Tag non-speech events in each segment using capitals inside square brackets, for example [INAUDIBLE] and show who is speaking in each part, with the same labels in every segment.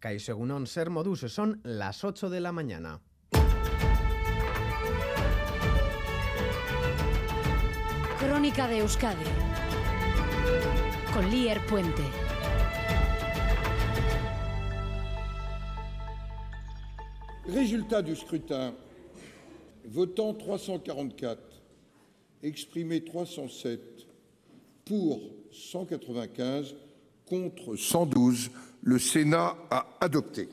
Speaker 1: Caixo Egunon Ser Modus, son las 8 de la mañana.
Speaker 2: Crónica de Euskadi con Lier Puente.
Speaker 3: Résultat du scrutin. Votant 344, exprimé 307, pour 195, contre 112, le Sénat a adopté.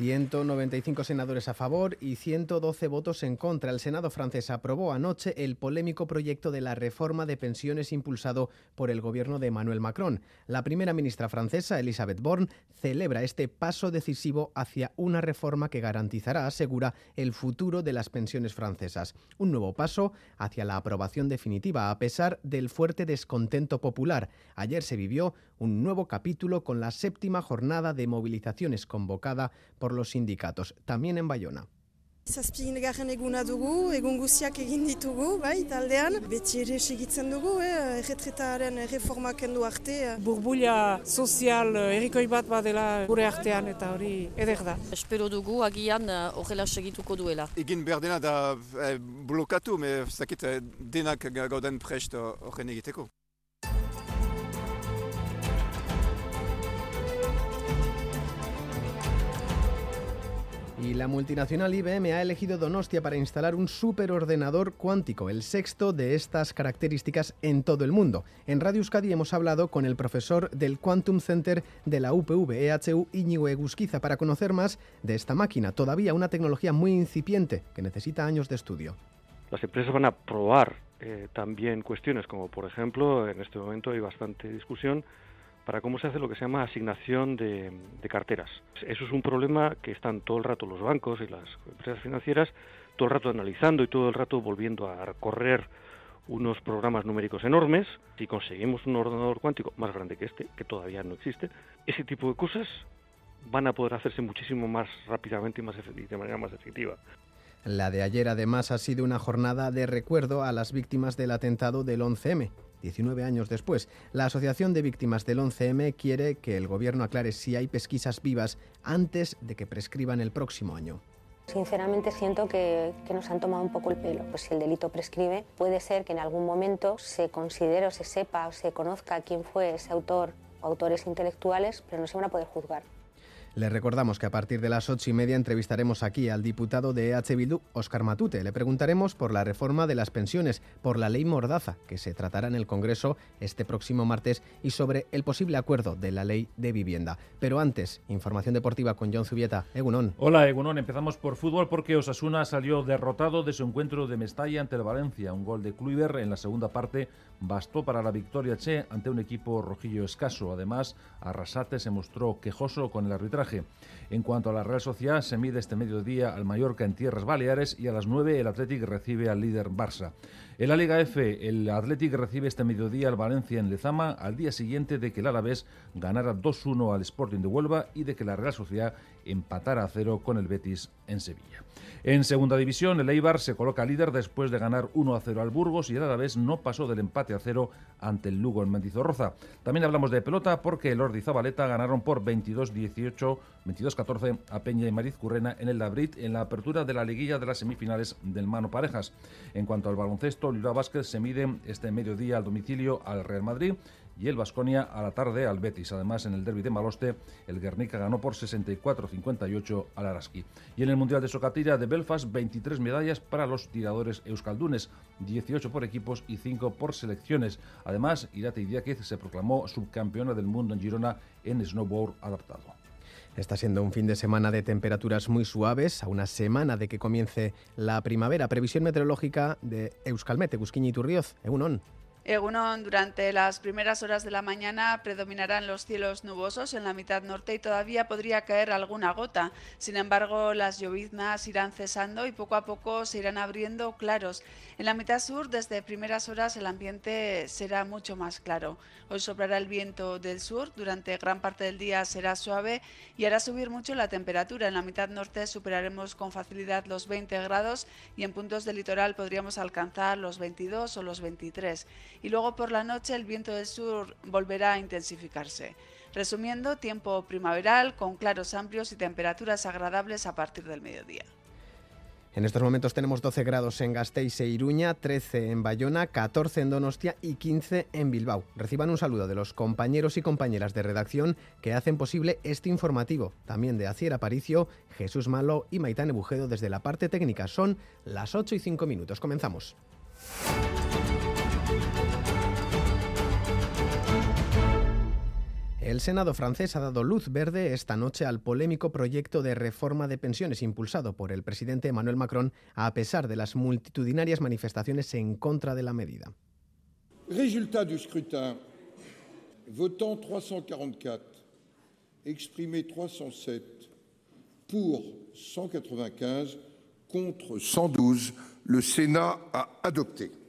Speaker 1: 195 senadores a favor y 112 votos en contra. El Senado francés aprobó anoche el polémico proyecto de la reforma de pensiones impulsado por el gobierno de Emmanuel Macron. La primera ministra francesa, Elisabeth Borne, celebra este paso decisivo hacia una reforma que garantizará, asegura, el futuro de las pensiones francesas. Un nuevo paso hacia la aprobación definitiva, a pesar del fuerte descontento popular. Ayer se vivió un nuevo capítulo con la séptima jornada de movilizaciones convocada por los sindicatos, también en Bayona.
Speaker 4: Zazpigarren eguna dugu, egun guziak egin ditugu, bai, taldean. Beti ere segitzen dugu, eh, erretretaren reforma kendu arte.
Speaker 5: Burbulia sozial errikoi bat badela gure artean eta hori eder da.
Speaker 6: Espero dugu agian horrela segituko duela.
Speaker 7: Egin behar dena da eh, blokatu, me zakit denak gauden prest horren egiteko.
Speaker 1: Y la multinacional IBM ha elegido Donostia para instalar un superordenador cuántico, el sexto de estas características en todo el mundo. En Radio Euskadi hemos hablado con el profesor del Quantum Center de la UPV EHU Iñigo Egusquiza para conocer más de esta máquina, todavía una tecnología muy incipiente que necesita años de estudio.
Speaker 8: Las empresas van a probar eh, también cuestiones como, por ejemplo, en este momento hay bastante discusión para cómo se hace lo que se llama asignación de, carteras. Eso es un problema que están todo el rato los bancos y las empresas financieras, todo el rato analizando y todo el rato volviendo a recorrer unos programas numéricos enormes. Si conseguimos un ordenador cuántico más grande que este, que todavía no existe, ese tipo de cosas van a poder hacerse muchísimo más rápidamente y más de manera más efectiva.
Speaker 1: La de ayer además ha sido una jornada de recuerdo a las víctimas del atentado del 11M. 19 años después, la Asociación de Víctimas del 11M quiere que el Gobierno aclare si hay pesquisas vivas antes de que prescriban el próximo año.
Speaker 9: Sinceramente siento que, nos han tomado un poco el pelo. Pues si el delito prescribe, puede ser que en algún momento se considere o se sepa o se conozca quién fue ese autor o autores intelectuales, pero no se van a poder juzgar.
Speaker 1: Les recordamos que a partir de las ocho y media entrevistaremos aquí al diputado de EH Bildu, Oscar Matute. Le preguntaremos por la reforma de las pensiones, por la ley Mordaza, que se tratará en el Congreso este próximo martes, y sobre el posible acuerdo de la ley de vivienda. Pero antes, información deportiva con John Zubieta. Egunon.
Speaker 10: Hola, Egunon. Empezamos por fútbol porque Osasuna salió derrotado de su encuentro de Mestalla ante el Valencia. Un gol de Kluivert en la segunda parte bastó para la victoria Che ante un equipo rojillo escaso. Además, Arrasate se mostró quejoso con el arbitraje. En cuanto a la Real Sociedad, se mide este mediodía al Mallorca en Tierras Baleares y a las 9 el Athletic recibe al líder Barça. En la Liga F, el Athletic recibe este mediodía al Valencia en Lezama al día siguiente de que el Alavés ganara 2-1 al Sporting de Huelva y de que la Real Sociedad empatara a cero con el Betis en Sevilla. En segunda división, el Eibar se coloca líder después de ganar 1 a 0 al Burgos y el Alavés no pasó del empate a cero ante el Lugo en Mendizorroza. También hablamos de pelota porque el Ordi Zabaleta ganaron por 22-18, 22-14 a Peña y Mariz Currena en el Labrit en la apertura de la liguilla de las semifinales del Mano Parejas. En cuanto al baloncesto, Lula Vázquez se mide este mediodía al domicilio al Real Madrid y el Vasconia a la tarde al Betis. Además, en el derby de Maloste, el Guernica ganó por 64-58 al Araski. Y en el Mundial de Socatira de Belfast, 23 medallas para los tiradores euskaldunes, 18 por equipos y 5 por selecciones. Además, Irate Idiáquez se proclamó subcampeona del mundo en Girona en snowboard adaptado.
Speaker 1: Está siendo un fin de semana de temperaturas muy suaves, a una semana de que comience la primavera. Previsión meteorológica de Euskalmet, Egusquiña y Turrioz. Egunon.
Speaker 11: Egunon, durante las primeras horas de la mañana predominarán los cielos nubosos en la mitad norte y todavía podría caer alguna gota. Sin embargo, las lloviznas irán cesando y poco a poco se irán abriendo claros. En la mitad sur, desde primeras horas, el ambiente será mucho más claro. Hoy soplará el viento del sur, durante gran parte del día será suave y hará subir mucho la temperatura. En la mitad norte superaremos con facilidad los 20 grados y en puntos del litoral podríamos alcanzar los 22 o los 23. Y luego por la noche el viento del sur volverá a intensificarse. Resumiendo, tiempo primaveral con claros amplios y temperaturas agradables a partir del mediodía.
Speaker 1: En estos momentos tenemos 12 grados en Gasteiz e Iruña, 13 en Bayona, 14 en Donostia y 15 en Bilbao. Reciban un saludo de los compañeros y compañeras de redacción que hacen posible este informativo. También de Acier Aparicio, Jesús Malo y Maitán Bujedo desde la parte técnica. Son las 8 y 5 minutos. Comenzamos. El Senado francés ha dado luz verde esta noche al polémico proyecto de reforma de pensiones impulsado por el presidente Emmanuel Macron, a pesar de las multitudinarias manifestaciones en contra de la medida.
Speaker 3: Résultat du scrutin. Votant 344, exprimé 307, pour 195, contre 112, le Sénat a adopté.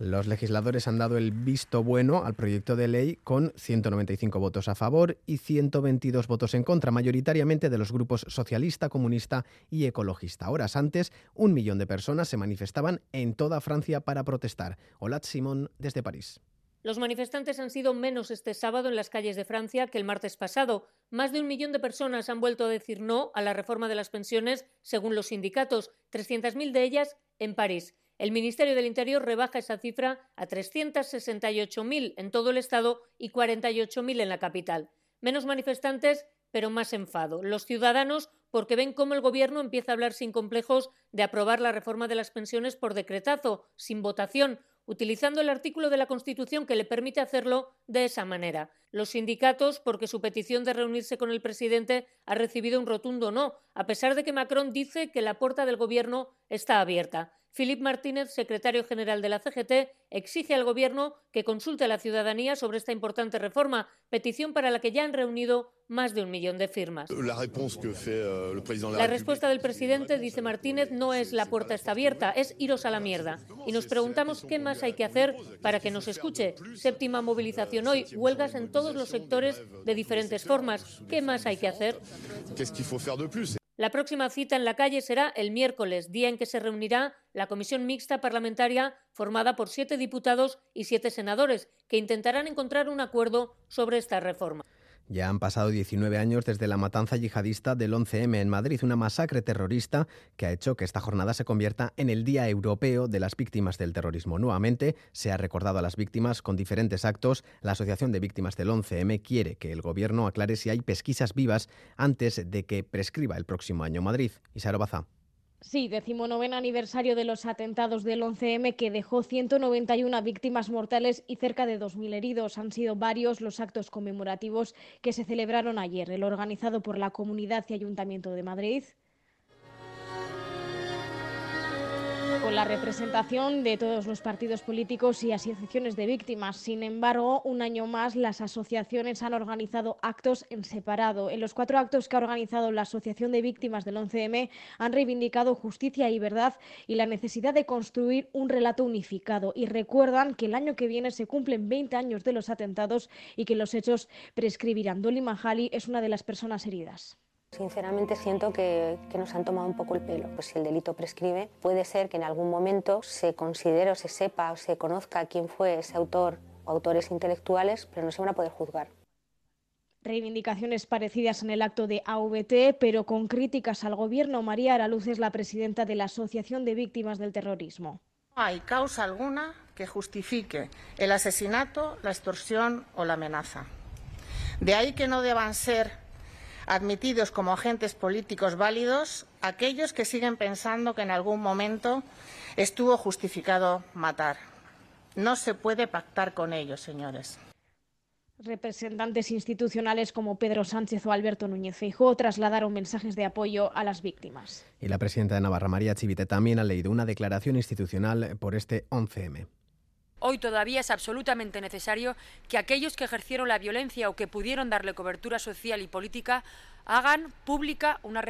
Speaker 1: Los legisladores han dado el visto bueno al proyecto de ley con 195 votos a favor y 122 votos en contra, mayoritariamente de los grupos socialista, comunista y ecologista. Horas antes, un millón de personas se manifestaban en toda Francia para protestar. Hola, Simón, desde París.
Speaker 12: Los manifestantes han sido menos este sábado en las calles de Francia que el martes pasado. Más de un millón de personas han vuelto a decir no a la reforma de las pensiones, según los sindicatos, 300.000 de ellas en París. El Ministerio del Interior rebaja esa cifra a 368.000 en todo el Estado y 48.000 en la capital. Menos manifestantes, pero más enfado. Los ciudadanos porque ven cómo el Gobierno empieza a hablar sin complejos de aprobar la reforma de las pensiones por decretazo, sin votación, utilizando el artículo de la Constitución que le permite hacerlo de esa manera. Los sindicatos, porque su petición de reunirse con el presidente ha recibido un rotundo no, a pesar de que Macron dice que la puerta del Gobierno está abierta. Philippe Martínez, secretario general de la CGT, exige al Gobierno que consulte a la ciudadanía sobre esta importante reforma, petición para la que ya han reunido más de un millón de firmas.
Speaker 13: La,
Speaker 12: la respuesta del presidente, dice Martínez, no es la puerta está abierta, es iros a la mierda. Y nos preguntamos qué más hay que hacer para que nos escuche. Séptima movilización hoy, huelgas en todos los sectores de diferentes formas. ¿Qué más hay que hacer? La próxima cita en la calle será el miércoles, día en que se reunirá la comisión mixta parlamentaria formada por siete diputados y siete senadores, que intentarán encontrar un acuerdo sobre esta reforma.
Speaker 1: Ya han pasado 19 años desde la matanza yihadista del 11M en Madrid, una masacre terrorista que ha hecho que esta jornada se convierta en el Día Europeo de las Víctimas del Terrorismo. Nuevamente se ha recordado a las víctimas con diferentes actos. La Asociación de Víctimas del 11M quiere que el Gobierno aclare si hay pesquisas vivas antes de que prescriba el próximo año Madrid. Isaro Baza.
Speaker 14: Sí, decimonoveno aniversario de los atentados del 11M que dejó 191 víctimas mortales y cerca de 2.000 heridos. Han sido varios los actos conmemorativos que se celebraron ayer, el organizado por la Comunidad y Ayuntamiento de Madrid, con la representación de todos los partidos políticos y asociaciones de víctimas. Sin embargo, un año más las asociaciones han organizado actos en separado. En los cuatro actos que ha organizado la Asociación de Víctimas del 11M han reivindicado justicia y verdad y la necesidad de construir un relato unificado. Y recuerdan que el año que viene se cumplen 20 años de los atentados y que los hechos prescribirán. Dolly Mahali es una de las personas heridas.
Speaker 9: Sinceramente siento que, nos han tomado un poco el pelo. Pues si el delito prescribe, puede ser que en algún momento se considere o se sepa o se conozca quién fue ese autor o autores intelectuales, pero no se van a poder juzgar.
Speaker 14: Reivindicaciones parecidas en el acto de AVT, pero con críticas al gobierno. María Araluz es la presidenta de la Asociación de Víctimas del Terrorismo.
Speaker 15: No hay causa alguna que justifique el asesinato, la extorsión o la amenaza. De ahí que no deban ser admitidos como agentes políticos válidos aquellos que siguen pensando que en algún momento estuvo justificado matar. No se puede pactar con ellos, señores.
Speaker 14: Representantes institucionales como Pedro Sánchez o Alberto Núñez Feijóo trasladaron mensajes de apoyo a las víctimas.
Speaker 1: Y la presidenta de Navarra, María Chivite, también ha leído una declaración institucional por este 11M.
Speaker 16: Hoy todavía es absolutamente necesario que aquellos que ejercieron la violencia o que pudieron darle cobertura social y política hagan pública una,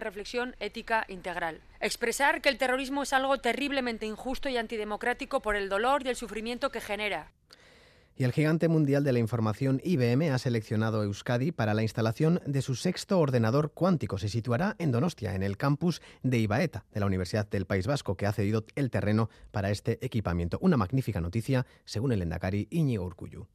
Speaker 16: reflexión ética integral. Expresar que el terrorismo es algo terriblemente injusto y antidemocrático por el dolor y el sufrimiento que genera.
Speaker 1: Y el gigante mundial de la información IBM ha seleccionado Euskadi para la instalación de su sexto ordenador cuántico. Se situará en Donostia, en el campus de Ibaeta, de la Universidad del País Vasco, que ha cedido el terreno para este equipamiento. Una magnífica noticia, según el Endacari Íñigo Urcuyu.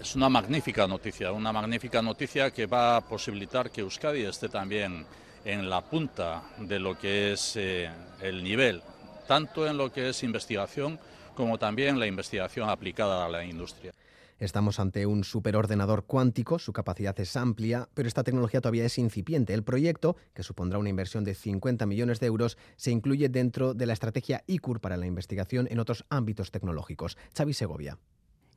Speaker 13: Es una magnífica noticia, una magnífica noticia que va a posibilitar que Euskadi esté también en la punta de lo que es eh, el nivel, tanto en lo que es investigación como también la investigación aplicada a la industria.
Speaker 1: Estamos ante un superordenador cuántico, su capacidad es amplia, pero esta tecnología todavía es incipiente. El proyecto, que supondrá una inversión de 50 millones de euros, se incluye dentro de la estrategia ICUR para la investigación en otros ámbitos tecnológicos. Xavi Segovia.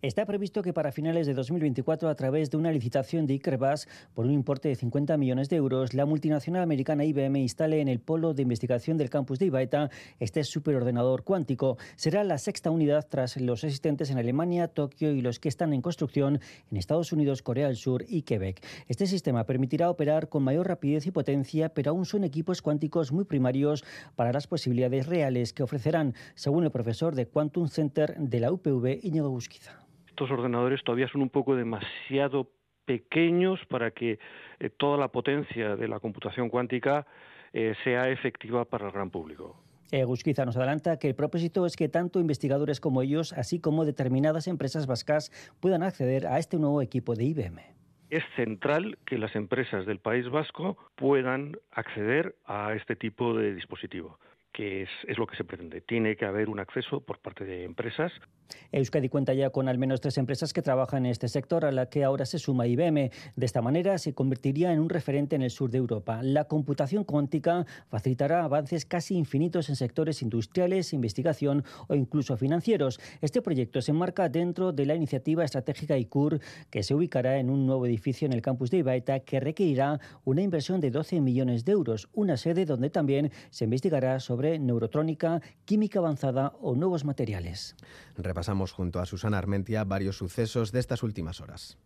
Speaker 17: Está previsto que para finales de 2024, a través de una licitación de Ikerbas por un importe de 50 millones de euros, la multinacional americana IBM instale en el polo de investigación del campus de Ibaeta este superordenador cuántico. Será la sexta unidad tras los existentes en Alemania, Tokio y los que están en construcción en Estados Unidos, Corea del Sur y Quebec. Este sistema permitirá operar con mayor rapidez y potencia, pero aún son equipos cuánticos muy primarios para las posibilidades reales que ofrecerán, según el profesor de Quantum Center de la UPV, Íñigo Busquiza
Speaker 8: estos ordenadores todavía son un poco demasiado pequeños para que eh, toda la potencia de la computación cuántica eh, sea efectiva para el gran público.
Speaker 17: Eh, Gusquiza nos adelanta que el propósito es que tanto investigadores como ellos, así como determinadas empresas vascas, puedan acceder a este nuevo equipo de IBM.
Speaker 8: Es central que las empresas del País Vasco puedan acceder a este tipo de dispositivo que es, lo que se pretende. Tiene que haber un acceso por parte de empresas.
Speaker 17: Euskadi cuenta ya con al menos tres empresas que trabajan en este sector, a la que ahora se suma IBM. De esta manera se convertiría en un referente en el sur de Europa. La computación cuántica facilitará avances casi infinitos en sectores industriales, investigación o incluso financieros. Este proyecto se enmarca dentro de la iniciativa estratégica ICUR, que se ubicará en un nuevo edificio en el campus de Ibaeta, que requerirá una inversión de 12 millones de euros, una sede donde también se investigará sobre neurotrónica, química avanzada o nuevos materiales.
Speaker 1: Repasamos junto a Susana Armentia varios sucesos de estas últimas horas.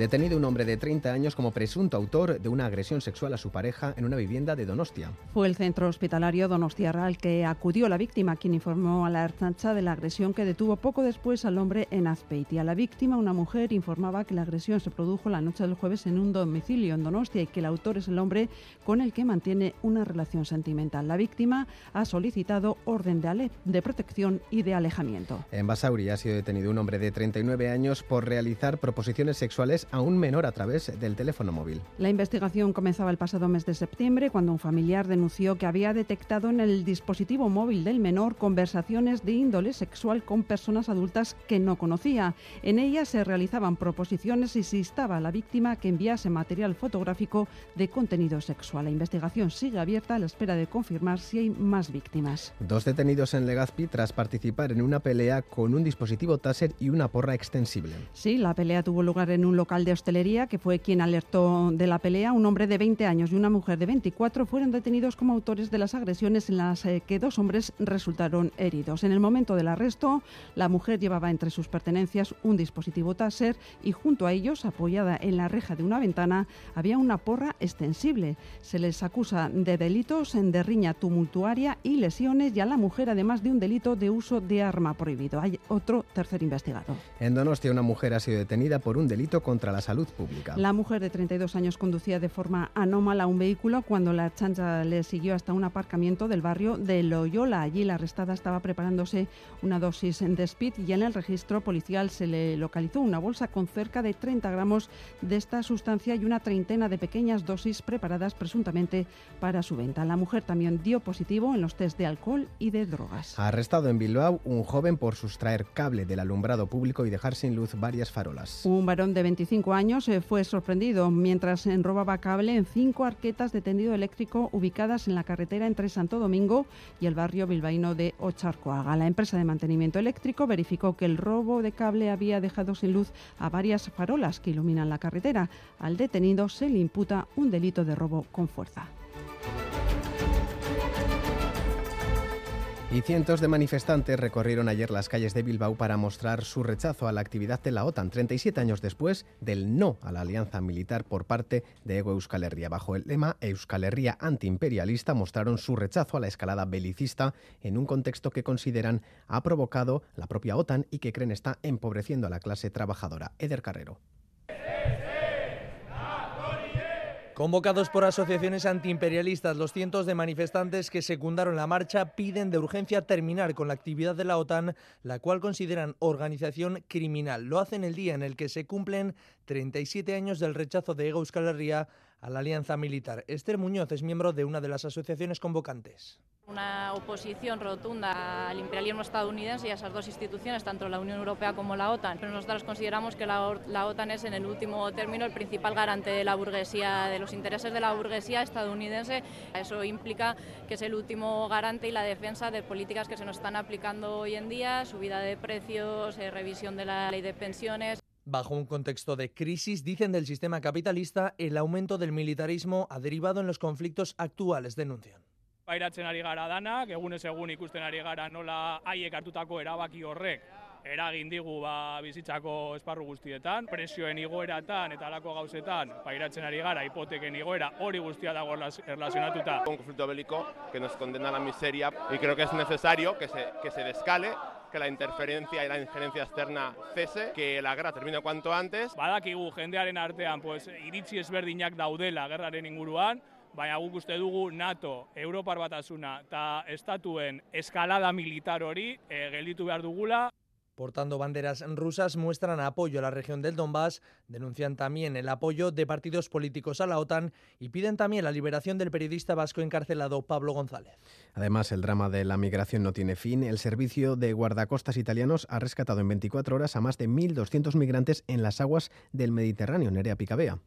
Speaker 1: Detenido un hombre de 30 años como presunto autor de una agresión sexual a su pareja en una vivienda de Donostia.
Speaker 18: Fue el centro hospitalario Donostia al que acudió la víctima, quien informó a la Archancha de la agresión que detuvo poco después al hombre en Azpeitia. La víctima, una mujer, informaba que la agresión se produjo la noche del jueves en un domicilio en Donostia y que el autor es el hombre con el que mantiene una relación sentimental. La víctima ha solicitado orden de, de protección y de alejamiento.
Speaker 1: En Basauri ha sido detenido un hombre de 39 años por realizar proposiciones sexuales a un menor a través del teléfono móvil.
Speaker 18: La investigación comenzaba el pasado mes de septiembre cuando un familiar denunció que había detectado en el dispositivo móvil del menor conversaciones de índole sexual con personas adultas que no conocía. En ellas se realizaban proposiciones y se instaba a la víctima que enviase material fotográfico de contenido sexual. La investigación sigue abierta a la espera de confirmar si hay más víctimas.
Speaker 1: Dos detenidos en Legazpi tras participar en una pelea con un dispositivo Taser y una porra extensible.
Speaker 18: Sí, la pelea tuvo lugar en un local de hostelería, que fue quien alertó de la pelea. Un hombre de 20 años y una mujer de 24 fueron detenidos como autores de las agresiones en las eh, que dos hombres resultaron heridos. En el momento del arresto, la mujer llevaba entre sus pertenencias un dispositivo Taser y junto a ellos, apoyada en la reja de una ventana, había una porra extensible. Se les acusa de delitos de riña tumultuaria y lesiones y a la mujer además de un delito de uso de arma prohibido. Hay otro tercer investigado.
Speaker 1: En Donostia una mujer ha sido detenida por un delito contra la salud pública.
Speaker 18: La mujer de 32 años conducía de forma anómala un vehículo cuando la chancha le siguió hasta un aparcamiento del barrio de Loyola. Allí la arrestada estaba preparándose una dosis de speed y en el registro policial se le localizó una bolsa con cerca de 30 gramos de esta sustancia y una treintena de pequeñas dosis preparadas presuntamente para su venta. La mujer también dio positivo en los test de alcohol y de drogas.
Speaker 1: Arrestado en Bilbao un joven por sustraer cable del alumbrado público y dejar sin luz varias farolas.
Speaker 18: Un varón de 25 años eh, fue sorprendido mientras enrobaba cable en cinco arquetas de tendido eléctrico ubicadas en la carretera entre Santo Domingo y el barrio bilbaíno de Ocharcoaga. La empresa de mantenimiento eléctrico verificó que el robo de cable había dejado sin luz a varias farolas que iluminan la carretera. Al detenido se le imputa un delito de robo con fuerza.
Speaker 1: Y cientos de manifestantes recorrieron ayer las calles de Bilbao para mostrar su rechazo a la actividad de la OTAN, 37 años después del no a la alianza militar por parte de Ego Euskal Herria. Bajo el lema Euskal Herria antiimperialista mostraron su rechazo a la escalada belicista en un contexto que consideran ha provocado la propia OTAN y que creen está empobreciendo a la clase trabajadora. Eder Carrero.
Speaker 19: Convocados por asociaciones antiimperialistas, los cientos de manifestantes que secundaron la marcha piden de urgencia terminar con la actividad de la OTAN, la cual consideran organización criminal. Lo hacen el día en el que se cumplen 37 años del rechazo de Euskal Herria a la alianza militar. Esther Muñoz es miembro de una de las asociaciones convocantes
Speaker 20: una oposición rotunda al imperialismo estadounidense y a esas dos instituciones, tanto la Unión Europea como la OTAN. Pero nosotros consideramos que la, OTAN es, en el último término, el principal garante de la burguesía, de los intereses de la burguesía estadounidense. Eso implica que es el último garante y la defensa de políticas que se nos están aplicando hoy en día, subida de precios, eh, revisión de la ley de pensiones.
Speaker 19: Bajo un contexto de crisis, dicen del sistema capitalista, el aumento del militarismo ha derivado en los conflictos actuales, denuncian.
Speaker 21: Pairatzen ari gara danak, egunez egun ikusten ari gara nola haiek hartutako erabaki horrek eragin digu ba, bizitzako esparru guztietan, presioen igoeratan eta alako gauzetan pairatzen ari gara hipoteken igoera hori guztia dago erlazionatuta.
Speaker 22: Un conflicto bélico que nos condena a la miseria y creo que es necesario que se, que se descale que la interferencia y la injerencia externa cese, que la guerra termine cuanto antes.
Speaker 21: Badakigu jendearen artean pues, iritzi ezberdinak daudela gerraren inguruan, baina guk uste dugu NATO, Europar batasuna eta estatuen eskalada militar hori e, gelditu behar dugula.
Speaker 19: Portando banderas rusas muestran apoyo a la región del Donbass, denuncian también el apoyo de partidos políticos a la OTAN y piden también la liberación del periodista vasco encarcelado Pablo González.
Speaker 1: Además, el drama de la migración no tiene fin. El servicio de guardacostas italianos ha rescatado en 24 horas a más de 1.200 migrantes en las aguas del Mediterráneo, Nerea Picabea.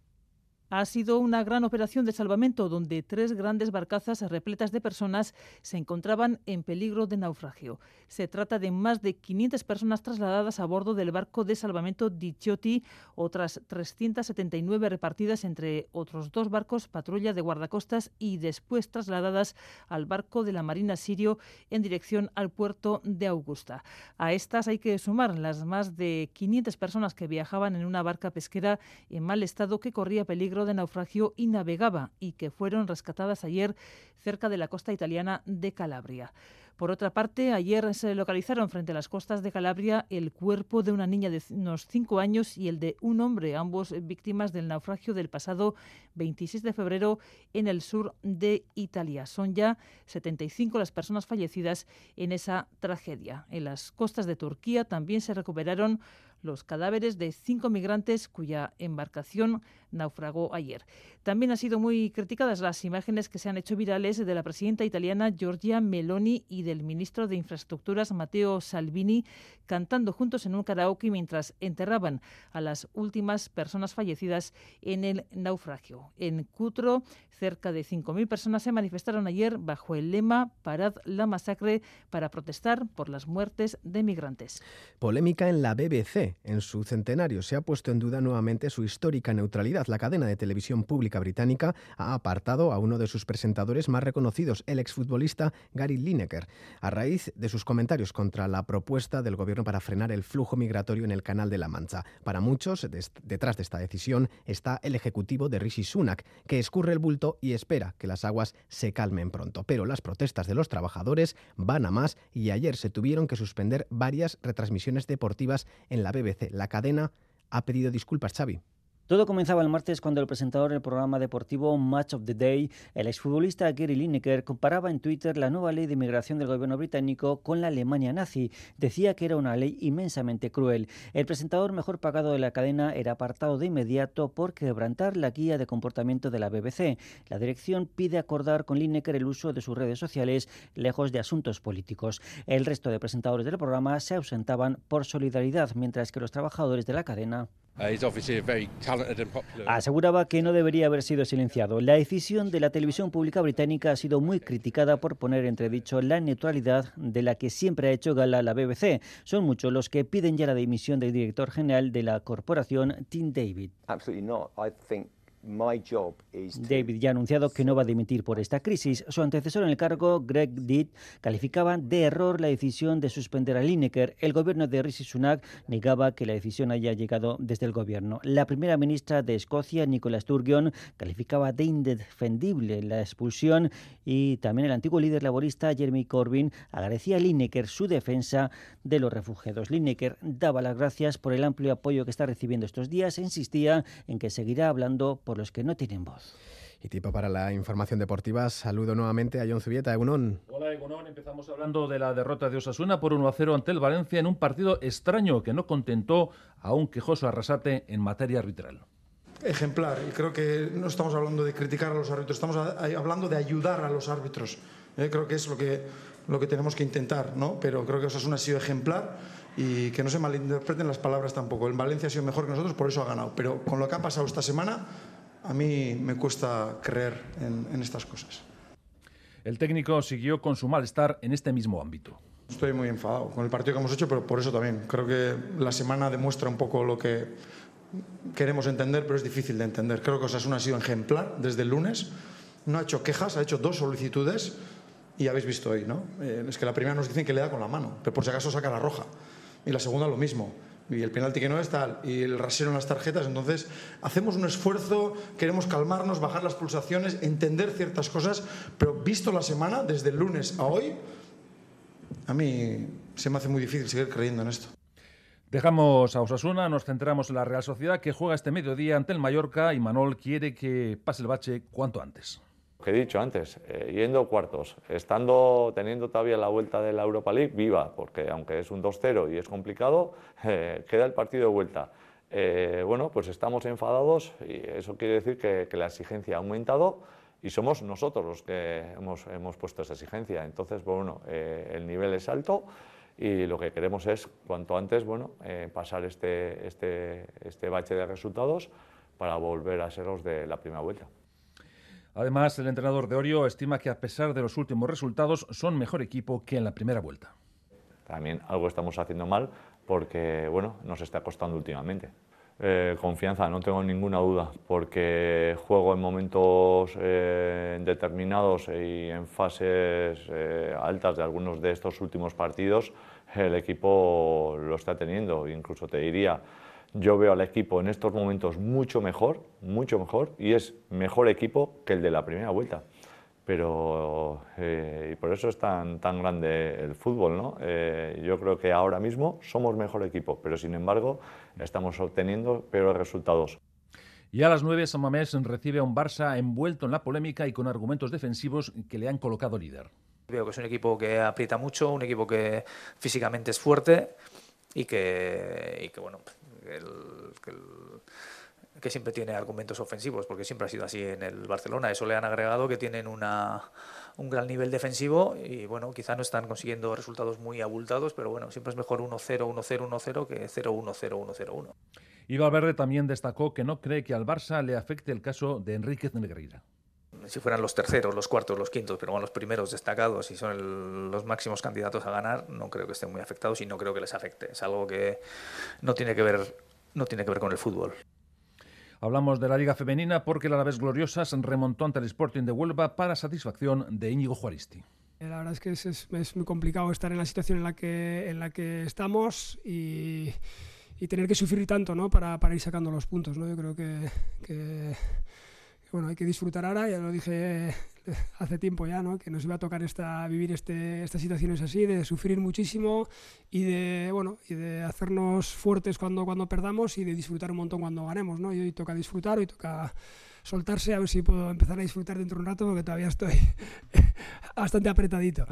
Speaker 23: Ha sido una gran operación de salvamento donde tres grandes barcazas repletas de personas se encontraban en peligro de naufragio. Se trata de más de 500 personas trasladadas a bordo del barco de salvamento Diciotti, otras 379 repartidas entre otros dos barcos patrulla de guardacostas y después trasladadas al barco de la Marina Sirio en dirección al puerto de Augusta. A estas hay que sumar las más de 500 personas que viajaban en una barca pesquera en mal estado que corría peligro de naufragio y navegaba y que fueron rescatadas ayer cerca de la costa italiana de Calabria. Por otra parte, ayer se localizaron frente a las costas de Calabria el cuerpo de una niña de unos cinco años y el de un hombre, ambos víctimas del naufragio del pasado 26 de febrero en el sur de Italia. Son ya 75 las personas fallecidas en esa tragedia. En las costas de Turquía también se recuperaron los cadáveres de cinco migrantes cuya embarcación naufragó ayer. También han sido muy criticadas las imágenes que se han hecho virales de la presidenta italiana Giorgia Meloni y del ministro de Infraestructuras Matteo Salvini cantando juntos en un karaoke mientras enterraban a las últimas personas fallecidas en el naufragio. En Cutro, cerca de 5.000 personas se manifestaron ayer bajo el lema Parad la masacre para protestar por las muertes de migrantes.
Speaker 1: Polémica en la BBC. En su centenario se ha puesto en duda nuevamente su histórica neutralidad. La cadena de televisión pública británica ha apartado a uno de sus presentadores más reconocidos, el exfutbolista Gary Lineker, a raíz de sus comentarios contra la propuesta del gobierno para frenar el flujo migratorio en el Canal de la Mancha. Para muchos, detrás de esta decisión está el ejecutivo de Rishi Sunak, que escurre el bulto y espera que las aguas se calmen pronto. Pero las protestas de los trabajadores van a más y ayer se tuvieron que suspender varias retransmisiones deportivas en la BBC. La cadena ha pedido disculpas, Xavi.
Speaker 17: Todo comenzaba el martes cuando el presentador del programa deportivo Match of the Day, el exfutbolista Gary Lineker, comparaba en Twitter la nueva ley de inmigración del gobierno británico con la Alemania nazi. Decía que era una ley inmensamente cruel. El presentador mejor pagado de la cadena era apartado de inmediato por quebrantar la guía de comportamiento de la BBC. La dirección pide acordar con Lineker el uso de sus redes sociales lejos de asuntos políticos. El resto de presentadores del programa se ausentaban por solidaridad, mientras que los trabajadores de la cadena Aseguraba que no debería haber sido silenciado. La decisión de la televisión pública británica ha sido muy criticada por poner entredicho la neutralidad de la que siempre ha hecho gala la BBC. Son muchos los que piden ya la dimisión del director general de la corporación, Tim David. David ya ha anunciado que no va a dimitir por esta crisis. Su antecesor en el cargo, Greg Ditt, calificaba de error la decisión de suspender a Lineker. El gobierno de Rishi Sunak negaba que la decisión haya llegado desde el gobierno. La primera ministra de Escocia, Nicola Sturgeon, calificaba de indefendible la expulsión y también el antiguo líder laborista, Jeremy Corbyn, agradecía a Lineker su defensa de los refugiados. Lineker daba las gracias por el amplio apoyo que está recibiendo estos días e insistía en que seguirá hablando por los que no tienen voz.
Speaker 1: Y tipo para la información deportiva, saludo nuevamente a John Zubieta, Egunon.
Speaker 10: Hola Egunon, empezamos hablando de la derrota de Osasuna por 1-0 ante el Valencia en un partido extraño que no contentó a un quejoso arrasate en materia arbitral.
Speaker 24: Ejemplar, y creo que no estamos hablando de criticar a los árbitros, estamos hablando de ayudar a los árbitros. Eh, creo que es lo que, lo que tenemos que intentar, ¿no? Pero creo que Osasuna ha sido ejemplar y que no se malinterpreten las palabras tampoco. El Valencia ha sido mejor que nosotros, por eso ha ganado. Pero con lo que ha pasado esta semana, a mí me cuesta creer en, estas cosas.
Speaker 10: El técnico siguió con su malestar en este mismo ámbito.
Speaker 24: Estoy muy enfadado con el partido que hemos hecho, pero por eso también. Creo que la semana demuestra un poco lo que queremos entender, pero es difícil de entender. Creo que Osasuna ha sido ejemplar desde el lunes. No ha hecho quejas, ha hecho dos solicitudes y habéis visto hoy, ¿no? Eh, es que la primera nos dicen que le da con la mano, pero por si acaso saca la roja. Y la segunda lo mismo y el penalti que no es tal, y el rasero en las tarjetas. Entonces, hacemos un esfuerzo, queremos calmarnos, bajar las pulsaciones, entender ciertas cosas, pero visto la semana, desde el lunes a hoy, a mí se me hace muy difícil seguir creyendo en esto.
Speaker 10: Dejamos a Osasuna, nos centramos en la Real Sociedad que juega este mediodía ante el Mallorca y Manol quiere que pase el bache cuanto antes
Speaker 25: que he dicho antes, eh, yendo cuartos, estando, teniendo todavía la vuelta de la Europa League viva, porque aunque es un 2-0 y es complicado, [LAUGHS] eh, queda el partido de vuelta. Eh, bueno, pues estamos enfadados y eso quiere decir que, la exigencia ha aumentado y somos nosotros los que hemos, hemos puesto esa exigencia. Entonces, bueno, el nivel es alto y lo que queremos es, cuanto antes, bueno, pasar este, este, este bache de resultados para volver a ser los de la primera vuelta.
Speaker 10: Además, el entrenador de Orio estima que a pesar de los últimos resultados son mejor equipo que en la primera vuelta.
Speaker 25: También algo estamos haciendo mal porque bueno, nos está costando últimamente. Eh, confianza, no tengo ninguna duda, porque juego en momentos eh, determinados y en fases eh, altas de algunos de estos últimos partidos, el equipo lo está teniendo. Incluso te diría, yo veo al equipo en estos momentos mucho mejor, mucho mejor, y es mejor equipo que el de la primera vuelta. Pero, eh, y por eso es tan, tan grande el fútbol, ¿no? Eh, yo creo que ahora mismo somos mejor equipo, pero sin embargo estamos obteniendo peores resultados.
Speaker 10: Y a las 9, San Mamés recibe a un Barça envuelto en la polémica y con argumentos defensivos que le han colocado líder.
Speaker 26: Veo que es un equipo que aprieta mucho, un equipo que físicamente es fuerte y que, y que bueno, que siempre tiene argumentos ofensivos, porque siempre ha sido así en el Barcelona. Eso le han agregado que tienen una, un gran nivel defensivo y bueno, quizá no están consiguiendo resultados muy abultados, pero bueno, siempre es mejor 1-0, 1-0, 1-0 que 0-1-0, 1-0-1.
Speaker 10: Y Valverde también destacó que no cree que al Barça le afecte el caso de Enríquez Negreira
Speaker 26: si fueran los terceros, los cuartos, los quintos, pero bueno, los primeros destacados y son los máximos candidatos a ganar, no creo que estén muy afectados y no creo que les afecte. Es algo que no tiene que ver, no tiene que ver con el fútbol.
Speaker 10: Hablamos de la Liga Femenina porque la vez Gloriosas remontó ante el Sporting de Huelva para satisfacción de Íñigo Juaristi.
Speaker 27: Eh, la verdad es que es, muy complicado estar en la situación en la que, en la que estamos y, tener que sufrir tanto ¿no? para, para ir sacando los puntos. ¿no? Yo creo que bueno, hay que disfrutar ahora, ya lo dije [LAUGHS] hace tiempo ya, ¿no? que nos iba a tocar esta, vivir este, estas situaciones así, de sufrir muchísimo y de, bueno, y de hacernos fuertes cuando, cuando perdamos y de disfrutar un montón cuando ganemos. ¿no? Y hoy toca disfrutar, hoy toca soltarse, a ver si puedo empezar a disfrutar dentro de un rato, porque todavía estoy [LAUGHS] bastante apretadito.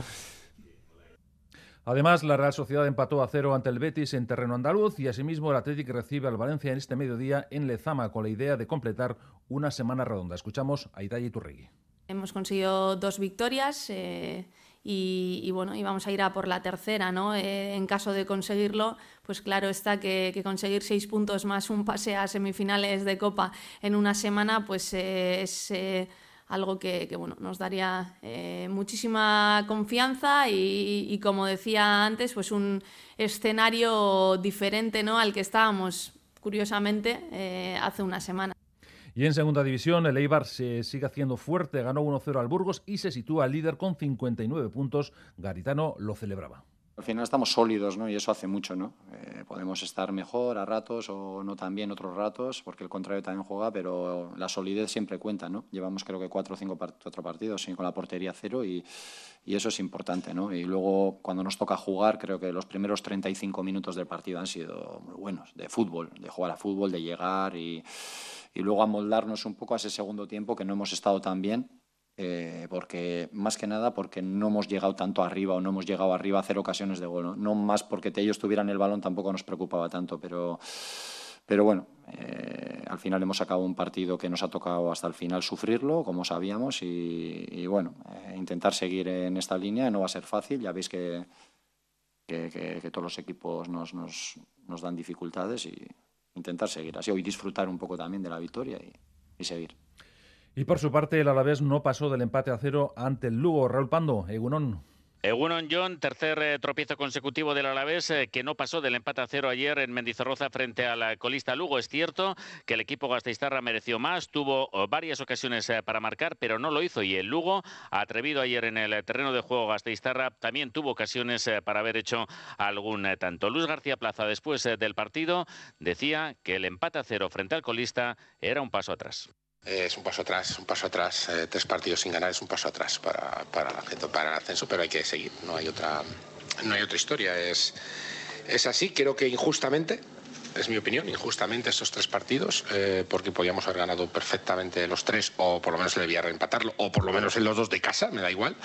Speaker 10: Además, la Real Sociedad empató a cero ante el Betis en terreno andaluz y asimismo el Atlético recibe al Valencia en este mediodía en Lezama con la idea de completar una semana redonda. Escuchamos a Italia Turregui.
Speaker 28: Hemos conseguido dos victorias eh, y, bueno, y vamos a ir a por la tercera, ¿no? Eh, en caso de conseguirlo, pues claro está que, conseguir seis puntos más un pase a semifinales de Copa en una semana, pues eh, es algo que, bueno, nos daría eh, muchísima confianza y, como decía antes, pues un escenario diferente ¿no? al que estábamos, curiosamente, eh, hace una semana.
Speaker 10: Y en segunda división, el Eibar se sigue haciendo fuerte, ganó 1-0 al Burgos y se sitúa líder con 59 puntos. Garitano lo celebraba.
Speaker 29: Al final estamos sólidos, ¿no? Y eso hace mucho, ¿no? Eh, podemos estar mejor a ratos o no tan bien otros ratos, porque el contrario también juega, pero la solidez siempre cuenta, ¿no? Llevamos creo que cuatro o cinco cuatro partidos con la portería cero y, y, eso es importante, ¿no? Y luego cuando nos toca jugar, creo que los primeros 35 minutos del partido han sido muy buenos, de fútbol, de jugar a fútbol, de llegar y, y luego amoldarnos un poco a ese segundo tiempo que no hemos estado tan bien eh, porque más que nada porque no hemos llegado tanto arriba o no hemos llegado arriba a hacer ocasiones de gol. No, más porque ellos tuvieran el balón tampoco nos preocupaba tanto, pero, pero bueno, eh, al final hemos sacado un partido que nos ha tocado hasta el final sufrirlo, como sabíamos, y, bueno, eh, intentar seguir en esta línea no va a ser fácil, ya veis que, que, todos los equipos nos, nos, dan dificultades y intentar seguir así, hoy disfrutar un poco también de la victoria y seguir.
Speaker 10: Y por su parte, el Alavés no pasó del empate a cero ante el Lugo. Raúl Pando, Egunon.
Speaker 30: Egunon John, tercer eh, tropiezo consecutivo del Alavés, eh, que no pasó del empate a cero ayer en Mendizorroza frente al colista Lugo. Es cierto que el equipo gasteiztarra mereció más, tuvo varias ocasiones eh, para marcar, pero no lo hizo. Y el Lugo, atrevido ayer en el terreno de juego gasteiztarra, también tuvo ocasiones para haber hecho algún tanto. Luis García Plaza, después del partido, decía que el empate a cero frente al colista era un paso atrás.
Speaker 31: Eh, es un paso atrás, un paso atrás. Eh, tres partidos sin ganar es un paso atrás para, para, el ascenso, pero hay que seguir. No hay otra, no hay otra historia. Es, es así. Creo que injustamente, es mi opinión, injustamente estos tres partidos, eh, porque podíamos haber ganado perfectamente los tres, o por lo menos debía reempatarlo, o por lo menos en los dos de casa, me da igual.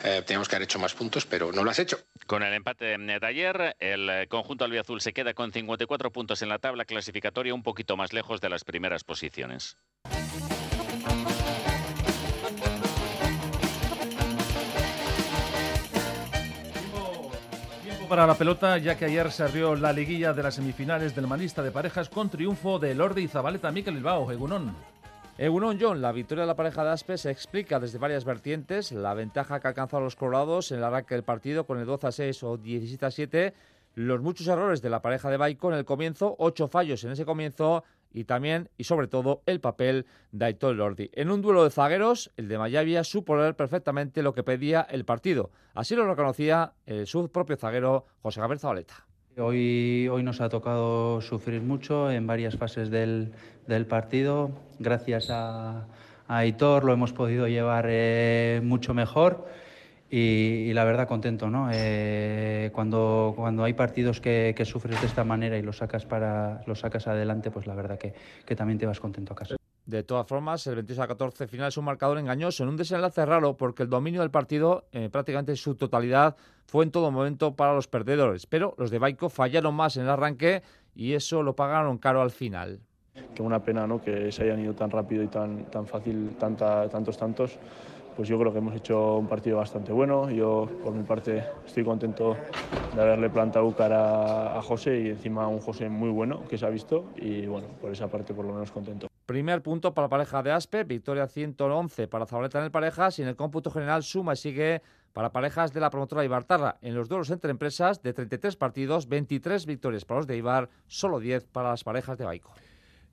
Speaker 31: teníamos que haber hecho más puntos, pero no lo has hecho.
Speaker 30: Con el empate de ayer, el conjunto albiazul se queda con 54 puntos en la tabla clasificatoria, un poquito más lejos de las primeras posiciones.
Speaker 10: Para la pelota, ya que ayer se abrió la liguilla de las semifinales del manista de parejas con triunfo de Lordi y Zabaleta Miquel Bilbao, Egunon.
Speaker 32: Egunon John, la victoria de la pareja de Aspe se explica desde varias vertientes. La ventaja que ha alcanzado los colorados en el arranque del partido con el 12 a 6 o 17 a 7. Los muchos errores de la pareja de Baico en el comienzo, ocho fallos en ese comienzo y también y sobre todo el papel de Aitor Lordi. En un duelo de zagueros, el de Mayavia supo leer perfectamente lo que pedía el partido. Así lo reconocía eh, su propio zaguero José Gabriel Zabaleta.
Speaker 33: Hoy, hoy nos ha tocado sufrir mucho en varias fases del, partido. Gracias a, Aitor lo hemos podido llevar eh, mucho mejor y, la verdad contento, ¿no? Eh, cuando, cuando hay partidos que, que, sufres de esta manera y los sacas, para, los sacas adelante, pues la verdad que, que también te vas contento a casa.
Speaker 32: De todas formas, el 26 a 14 final es un marcador engañoso, en un desenlace raro, porque el dominio del partido, eh, prácticamente en su totalidad, fue en todo momento para los perdedores. Pero los de Baico fallaron más en el arranque y eso lo pagaron caro al final.
Speaker 25: Qué una pena ¿no? que se hayan ido tan rápido y tan, tan fácil tanta, tantos tantos pues yo creo que hemos hecho un partido bastante bueno. Yo, por mi parte, estoy contento de haberle plantado cara a José y encima un José muy bueno que se ha visto y bueno, por esa parte por lo menos contento.
Speaker 32: Primer punto para la pareja de Aspe, victoria 111 para Zabaleta en el parejas y en el cómputo general suma y sigue para parejas de la promotora Ibartarra. En los duelos entre empresas de 33 partidos, 23 victorias para los de Ibar, solo 10 para las parejas de Baico.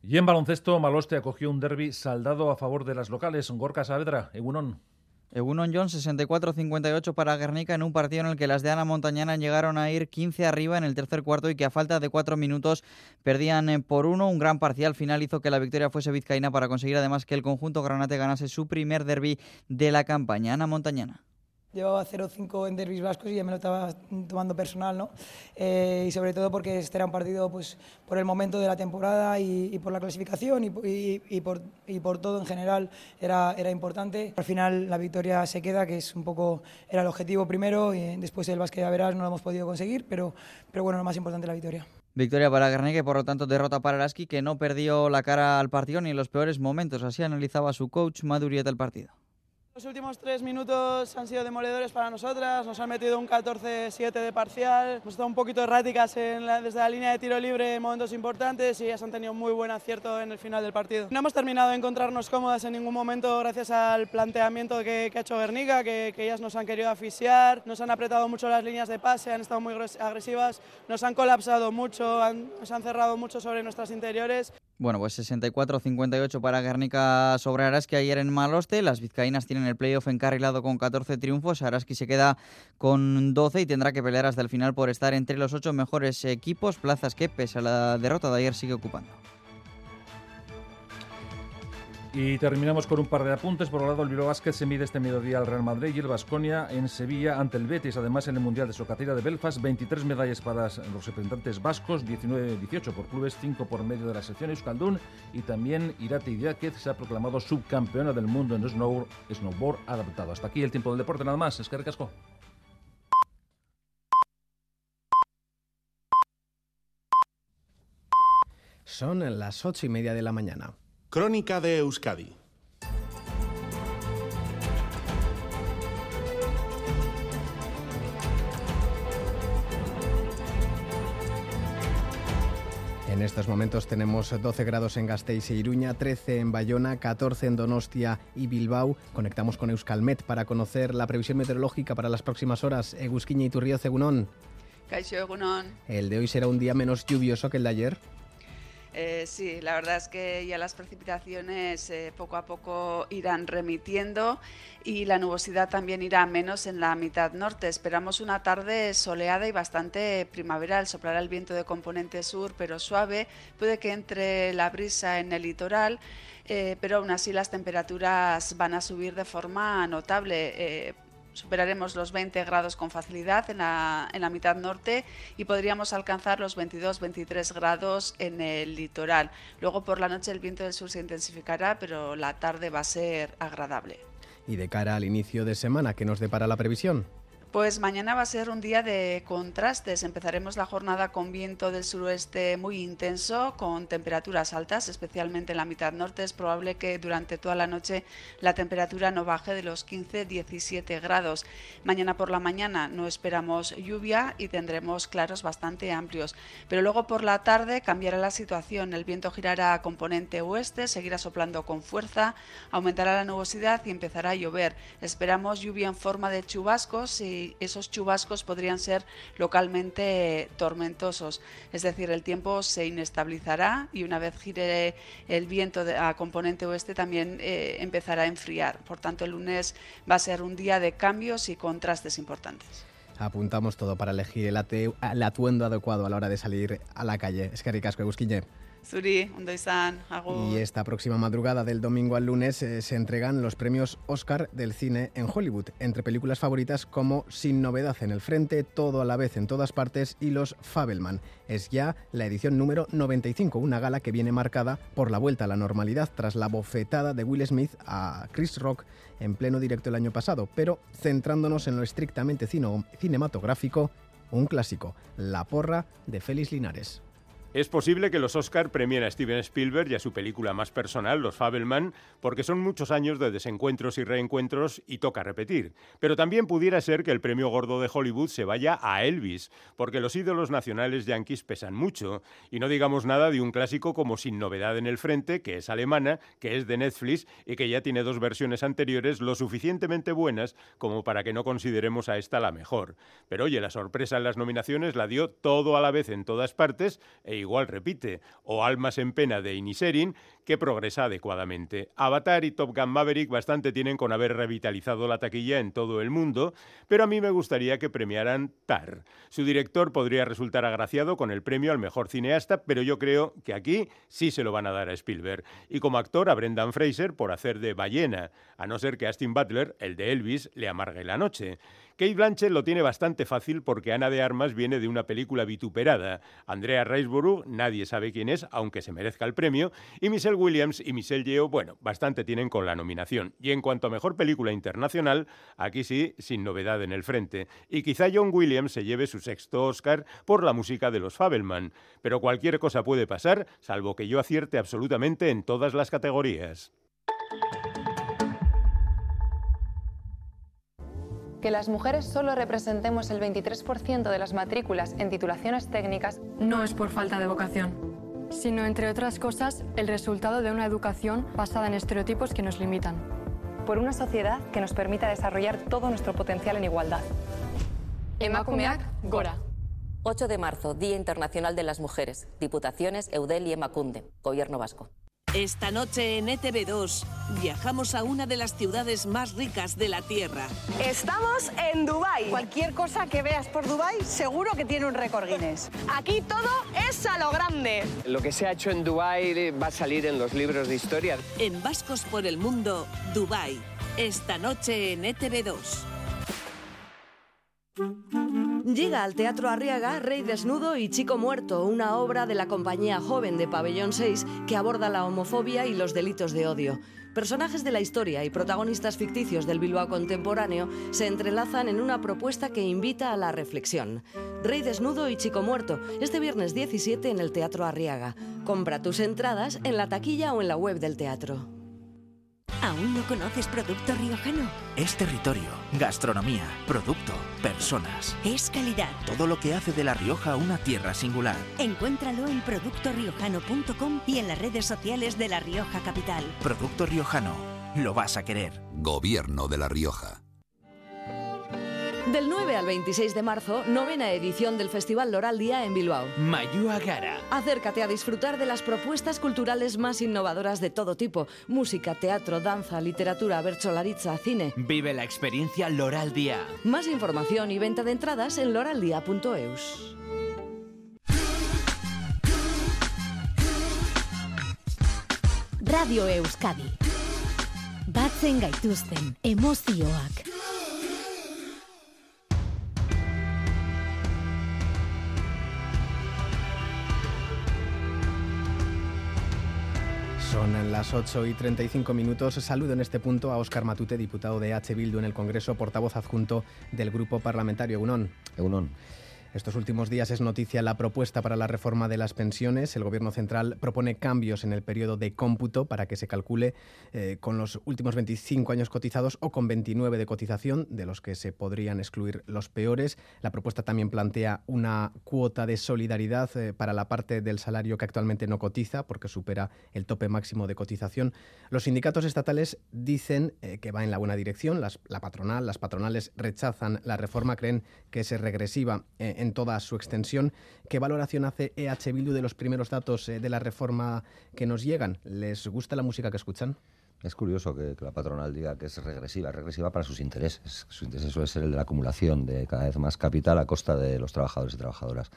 Speaker 10: Y en baloncesto, Maloste acogió un derby saldado a favor de las locales. Gorka Saavedra, Egunon.
Speaker 34: Egunon John 64-58 para Guernica en un partido en el que las de Ana Montañana llegaron a ir 15 arriba en el tercer cuarto y que a falta de cuatro minutos perdían eh, por uno. Un gran parcial final hizo que la victoria fuese vizcaína para conseguir además que el conjunto granate ganase su primer derby de la campaña. Ana Montañana
Speaker 35: llevaba 0-5 en derbis vascos y ya me lo estaba tomando personal, ¿no? Eh, y sobre todo porque este era un partido pues, por el momento de la temporada y, por la clasificación y, y, por, y, por, todo en general era, era importante. Al final la victoria se queda, que es un poco, era el objetivo primero y después el básquet ya verás no lo hemos podido conseguir, pero, pero bueno, lo más importante la victoria.
Speaker 34: Victoria para y por lo tanto derrota para Lasky que no perdió la cara al partido ni en los peores momentos. Así analizaba su coach Madurieta el partido.
Speaker 35: Los últimos tres minutos han sido demoledores para nosotras, nos han metido un 14-7 de parcial, hemos estado un poquito erráticas desde la línea de tiro libre en momentos importantes y ellas han tenido muy buen acierto en el final del partido. No hemos terminado de encontrarnos cómodas en ningún momento gracias al planteamiento que, ha hecho Guernica, que, ellas nos han querido asfixiar, nos han apretado mucho las líneas de pase, han estado muy agresivas, nos han colapsado mucho, nos han cerrado mucho sobre nuestras interiores.
Speaker 34: Bueno, pues 64-58 para Guernica sobre Araski ayer en Maloste. Las vizcaínas tienen el playoff encarrilado con 14 triunfos. Araski se queda con 12 y tendrá que pelear hasta el final por estar entre los ocho mejores equipos, plazas que pese a la derrota de ayer sigue ocupando.
Speaker 10: Y terminamos con un par de apuntes. Por un lado, el Bilbao Basket se mide este mediodía al Real Madrid y el Vasconia en Sevilla ante el Betis. Además, en el Mundial de Socatira de Belfast, 23 medallas para los representantes vascos, 19-18 por clubes, 5 por medio de la sección Euskaldun. Y también Irate Idiáquez se ha proclamado subcampeona del mundo en snowboard, snowboard adaptado. Hasta aquí el tiempo del deporte, nada más. Es que recasco.
Speaker 1: Son las ocho y media de la mañana.
Speaker 36: Crónica de Euskadi.
Speaker 1: En estos momentos tenemos 12 grados en Gasteiz e Iruña, 13 en Bayona, 14 en Donostia y Bilbao. Conectamos con Euskalmet para conocer la previsión meteorológica para las próximas horas. Egusquiña y Turrío Cegunón. El de hoy será un día menos lluvioso que el de ayer.
Speaker 37: Eh, sí, la verdad es que ya las precipitaciones eh, poco a poco irán remitiendo y la nubosidad también irá menos en la mitad norte. Esperamos una tarde soleada y bastante primaveral. Soplará el viento de componente sur, pero suave. Puede que entre la brisa en el litoral. Eh, pero aún así las temperaturas van a subir de forma notable superaremos los 20 grados con facilidad en la, en la mitad norte y podríamos alcanzar los 22-23 grados en el litoral. Luego por la noche el viento del sur se intensificará, pero la tarde va a ser agradable.
Speaker 1: Y de cara al inicio de semana, ¿qué nos depara la previsión?
Speaker 37: Pues mañana va a ser un día de contrastes. Empezaremos la jornada con viento del suroeste muy intenso, con temperaturas altas, especialmente en la mitad norte. Es probable que durante toda la noche la temperatura no baje de los 15-17 grados. Mañana por la mañana no esperamos lluvia y tendremos claros bastante amplios. Pero luego por la tarde cambiará la situación. El viento girará a componente oeste, seguirá soplando con fuerza, aumentará la nubosidad y empezará a llover. Esperamos lluvia en forma de chubascos y esos chubascos podrían ser localmente tormentosos. Es decir, el tiempo se inestabilizará y una vez gire el viento a componente oeste también eh, empezará a enfriar. Por tanto, el lunes va a ser un día de cambios y contrastes importantes.
Speaker 1: Apuntamos todo para elegir el, atuendo adecuado a la hora de salir a la calle. Es que ricasco, Busquiñe. Y esta próxima madrugada del domingo al lunes eh, se entregan los premios Oscar del cine en Hollywood, entre películas favoritas como Sin novedad en el frente, Todo a la vez en todas partes y Los Fabelman. Es ya la edición número 95, una gala que viene marcada por la vuelta a la normalidad tras la bofetada de Will Smith a Chris Rock en pleno directo el año pasado, pero centrándonos en lo estrictamente cinematográfico, un clásico, La porra de Félix Linares.
Speaker 30: Es posible que los Oscar premien a Steven Spielberg y a su película más personal, Los Fabelman, porque son muchos años de desencuentros y reencuentros y toca repetir. Pero también pudiera ser que el premio gordo de Hollywood se vaya a Elvis, porque los ídolos nacionales yanquis pesan mucho. Y no digamos nada de un clásico como Sin Novedad en el Frente, que es alemana, que es de Netflix y que ya tiene dos versiones anteriores lo suficientemente buenas como para que no consideremos a esta la mejor. Pero oye, la sorpresa en las nominaciones la dio todo a la vez en todas partes e igual repite, o Almas en Pena de Iniserin, que progresa adecuadamente. Avatar y Top Gun Maverick bastante tienen con haber revitalizado la taquilla en todo el mundo, pero a mí me gustaría que premiaran Tar. Su director podría resultar agraciado con el premio al mejor cineasta, pero yo creo que aquí sí se lo van a dar a Spielberg. Y como actor a Brendan Fraser por hacer de ballena, a no ser que Astin Butler, el de Elvis, le amargue la noche. Kate Blanchett lo tiene bastante fácil porque Ana de Armas viene de una película vituperada. Andrea Riseborough, nadie sabe quién es, aunque se merezca el premio. Y Michelle Williams y Michelle Yeoh, bueno, bastante tienen con la nominación. Y en cuanto a mejor película internacional, aquí sí, sin novedad en el frente. Y quizá John Williams se lleve su sexto Oscar por la música de los Fabelman. Pero cualquier cosa puede pasar, salvo que yo acierte absolutamente en todas las categorías.
Speaker 38: Que las mujeres solo representemos el 23% de las matrículas en titulaciones técnicas
Speaker 39: no es por falta de vocación, sino, entre otras cosas, el resultado de una educación basada en estereotipos que nos limitan.
Speaker 38: Por una sociedad que nos permita desarrollar todo nuestro potencial en igualdad.
Speaker 39: Emakumeak, gora.
Speaker 40: 8 de marzo, Día Internacional de las Mujeres. Diputaciones, Eudel y Emacunde. Gobierno vasco.
Speaker 41: Esta noche en ETV2 viajamos a una de las ciudades más ricas de la Tierra.
Speaker 42: Estamos en Dubai. Cualquier cosa que veas por Dubai seguro que tiene un récord Guinness. Aquí todo es a lo grande.
Speaker 43: Lo que se ha hecho en Dubai va a salir en los libros de historia.
Speaker 41: En Vascos por el Mundo, Dubai. Esta noche en ETV2.
Speaker 44: Llega al Teatro Arriaga Rey Desnudo y Chico Muerto, una obra de la compañía joven de Pabellón 6 que aborda la homofobia y los delitos de odio. Personajes de la historia y protagonistas ficticios del Bilbao contemporáneo se entrelazan en una propuesta que invita a la reflexión. Rey Desnudo y Chico Muerto, este viernes 17 en el Teatro Arriaga. Compra tus entradas en la taquilla o en la web del teatro.
Speaker 45: ¿Aún no conoces Producto Riojano?
Speaker 46: Es territorio, gastronomía, producto, personas.
Speaker 45: Es calidad.
Speaker 46: Todo lo que hace de La Rioja una tierra singular.
Speaker 45: Encuéntralo en productoriojano.com y en las redes sociales de La Rioja Capital.
Speaker 46: Producto Riojano. Lo vas a querer.
Speaker 47: Gobierno de La Rioja.
Speaker 44: Del 9 al 26 de marzo, novena edición del Festival Loral Día en Bilbao.
Speaker 46: Mayúa Gara.
Speaker 44: Acércate a disfrutar de las propuestas culturales más innovadoras de todo tipo: música, teatro, danza, literatura, bercholaritza, cine.
Speaker 46: Vive la experiencia Loral Día.
Speaker 44: Más información y venta de entradas en loraldía.eus.
Speaker 48: Radio Euskadi. Batzen gaituzten emozioak.
Speaker 1: Son las 8 y 35 minutos. Saludo en este punto a Óscar Matute, diputado de H. Bildu en el Congreso, portavoz adjunto del Grupo Parlamentario. EUNON. Estos últimos días es noticia la propuesta para la reforma de las pensiones. El Gobierno central propone cambios en el periodo de cómputo para que se calcule eh, con los últimos 25 años cotizados o con 29 de cotización, de los que se podrían excluir los peores. La propuesta también plantea una cuota de solidaridad eh, para la parte del salario que actualmente no cotiza, porque supera el tope máximo de cotización. Los sindicatos estatales dicen eh, que va en la buena dirección. Las, la patronal, las patronales rechazan la reforma, creen que es regresiva en toda su extensión. ¿Qué valoración hace EH Bildu de los primeros datos de la reforma que nos llegan? ¿Les gusta la música que escuchan?
Speaker 49: Es curioso que, la patronal diga que es regresiva, regresiva para sus intereses. Su interés suele ser el de la acumulación de cada vez más capital a costa de los trabajadores y trabajadoras.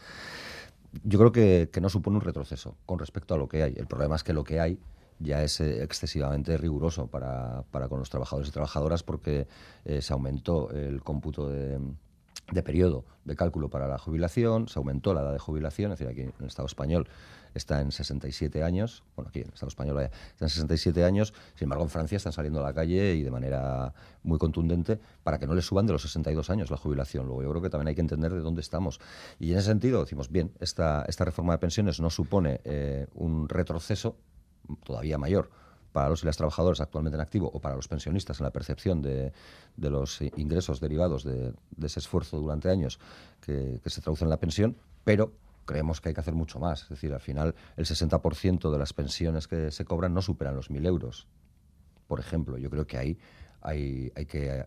Speaker 49: Yo creo que, que no supone un retroceso con respecto a lo que hay. El problema es que lo que hay ya es eh, excesivamente riguroso para, para, con los trabajadores y trabajadoras porque eh, se aumentó el cómputo de, de periodo de cálculo para la jubilación, se aumentó la edad de jubilación, es decir, aquí en el Estado español está en 67 años, bueno, aquí en el Estado español está en 67 años, sin embargo en Francia están saliendo a la calle y de manera muy contundente para que no les suban de los 62 años la jubilación. Luego yo creo que también hay que entender de dónde estamos. Y en ese sentido decimos, bien, esta, esta reforma de pensiones no supone eh, un retroceso todavía mayor para los y las trabajadoras actualmente en activo o para los pensionistas en la percepción de, de los ingresos derivados de, ese esfuerzo durante años que, que se traduce en la pensión, pero creemos que hay que hacer mucho más. Es decir, al final el 60% de las pensiones que se cobran no superan los 1.000 euros. Por ejemplo, yo creo que ahí hay, hay que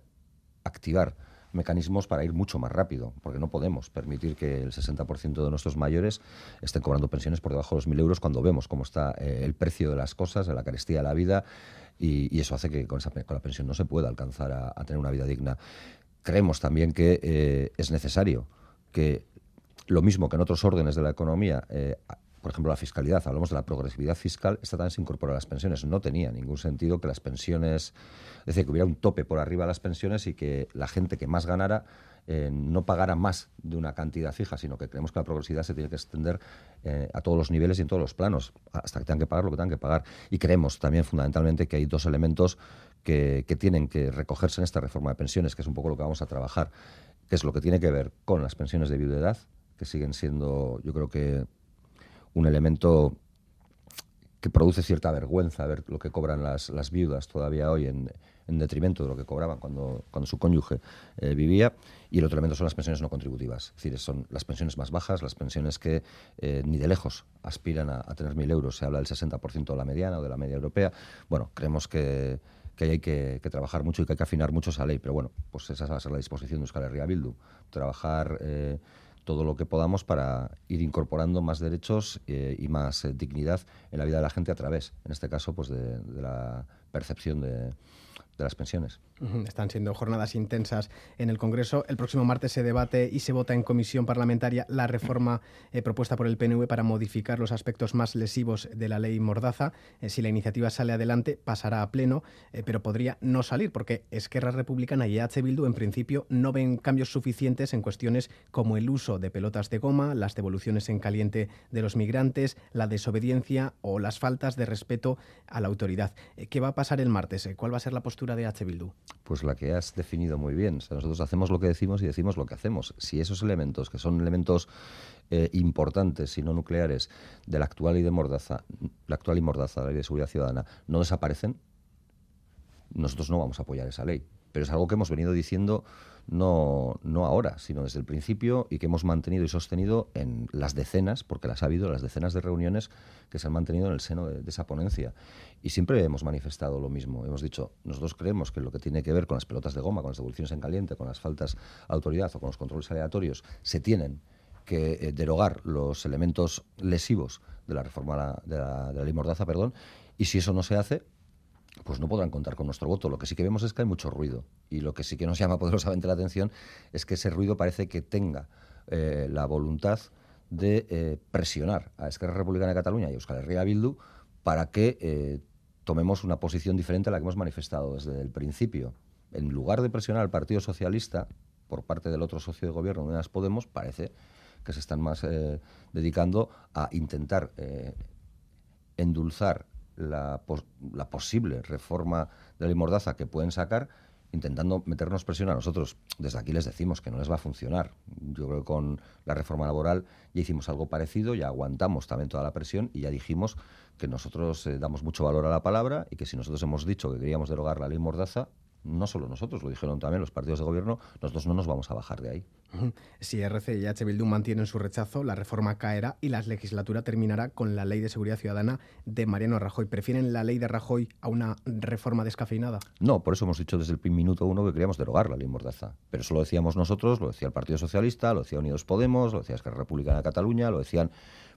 Speaker 49: activar mecanismos para ir mucho más rápido, porque no podemos permitir que el 60% de nuestros mayores estén cobrando pensiones por debajo de los 1.000 euros cuando vemos cómo está eh, el precio de las cosas, la carestía de la vida, y, eso hace que con, esa, con, la pensión no se pueda alcanzar a, a tener una vida digna. Creemos también que eh, es necesario que lo mismo que en otros órdenes de la economía, eh, por ejemplo, la fiscalidad, hablamos de la progresividad fiscal, esta también se incorpora a las pensiones. No tenía ningún sentido que las pensiones, es decir, que hubiera un tope por arriba de las pensiones y que la gente que más ganara eh, no pagara más de una cantidad fija, sino que creemos que la progresividad se tiene que extender eh, a todos los niveles y en todos los planos, hasta que tengan que pagar lo que tengan que pagar. Y creemos también fundamentalmente que hay dos elementos que, que tienen que recogerse en esta reforma de pensiones, que es un poco lo que vamos a trabajar, que es lo que tiene que ver con las pensiones de viudedad, que siguen siendo, yo creo que un elemento que produce cierta vergüenza ver lo que cobran las, viudas todavía hoy en, en, detrimento de lo que cobraban cuando, cuando su cónyuge eh, vivía. Y el otro elemento son las pensiones no contributivas, es decir, son las pensiones más bajas, las pensiones que eh, ni de lejos aspiran a, tener mil euros. Se habla del 60% de la mediana o de la media europea. Bueno, creemos que, que hay que, que, trabajar mucho y que hay que afinar mucho esa ley. Pero bueno, pues esa va a ser la disposición de Euskal Herria Bildu. Trabajar... Eh, todo lo que podamos para ir incorporando más derechos eh, y más eh, dignidad en la vida de la gente a través, en este caso, pues de, de la percepción de, de las pensiones.
Speaker 1: Están siendo jornadas intensas en el Congreso. El próximo martes se debate y se vota en comisión parlamentaria la reforma eh, propuesta por el PNV para modificar los aspectos más lesivos de la ley Mordaza. Eh, si la iniciativa sale adelante, pasará a pleno, eh, pero podría no salir porque Esquerra Republicana y EH Bildu en principio no ven cambios suficientes en cuestiones como el uso de pelotas de goma, las devoluciones en caliente de los migrantes, la desobediencia o las faltas de respeto a la autoridad. ¿Qué va a pasar el martes? ¿Cuál va a ser la postura de EH Bildu?
Speaker 49: Pues la que has definido muy bien. nosotros hacemos lo que decimos y decimos lo que hacemos. Si esos elementos, que son elementos eh, importantes y no nucleares de la actual ley de Mordaza, la actual y Mordaza, la ley de seguridad ciudadana, no desaparecen, nosotros no vamos a apoyar esa ley. Pero es algo que hemos venido diciendo no, no ahora, sino desde el principio y que hemos mantenido y sostenido en las decenas, porque las ha habido, las decenas de reuniones que se han mantenido en el seno de, esa ponencia. Y siempre hemos manifestado lo mismo. Hemos dicho, nosotros creemos que lo que tiene que ver con las pelotas de goma, con las devoluciones en caliente, con las faltas a autoridad o con los controles aleatorios, se tienen que eh, derogar los elementos lesivos de la reforma de la, de la ley Mordaza, perdón, y si eso no se hace, pues no podrán contar con nuestro voto. Lo que sí que vemos es que hay mucho ruido y lo que sí que nos llama [LAUGHS] poderosamente la atención es que ese ruido parece que tenga eh, la voluntad de eh, presionar a Esquerra Republicana de Cataluña y a Euskal Herria Bildu para que eh, tomemos una posición diferente a la que hemos manifestado desde el principio. En lugar de presionar al Partido Socialista por parte del otro socio de gobierno, Unidas Podemos, parece que se están más dedicando a intentar endulzar la, la, posible reforma de la ley Mordaza que pueden sacar, intentando meternos presión a nosotros. Desde aquí les decimos que no les va a funcionar. Yo creo que con la reforma laboral ya hicimos algo parecido, ya aguantamos también toda la presión y ya dijimos que nosotros eh, damos mucho valor a la palabra y que si nosotros hemos dicho que queríamos derogar la ley Mordaza, no solo nosotros, lo dijeron también los partidos de gobierno, nosotros no nos vamos a bajar de ahí.
Speaker 1: Si RC y H. Bildu mantienen su rechazo, la reforma caerá y la legislatura terminará con la ley de seguridad ciudadana de Mariano Rajoy. ¿Prefieren la ley de Rajoy a una reforma descafeinada?
Speaker 49: No, por eso hemos dicho desde el minuto uno que queríamos derogar la ley Mordaza. Pero eso lo decíamos nosotros, lo decía el Partido Socialista, lo decía Unidos Podemos, lo decía Esquerra Republicana de Cataluña, lo decían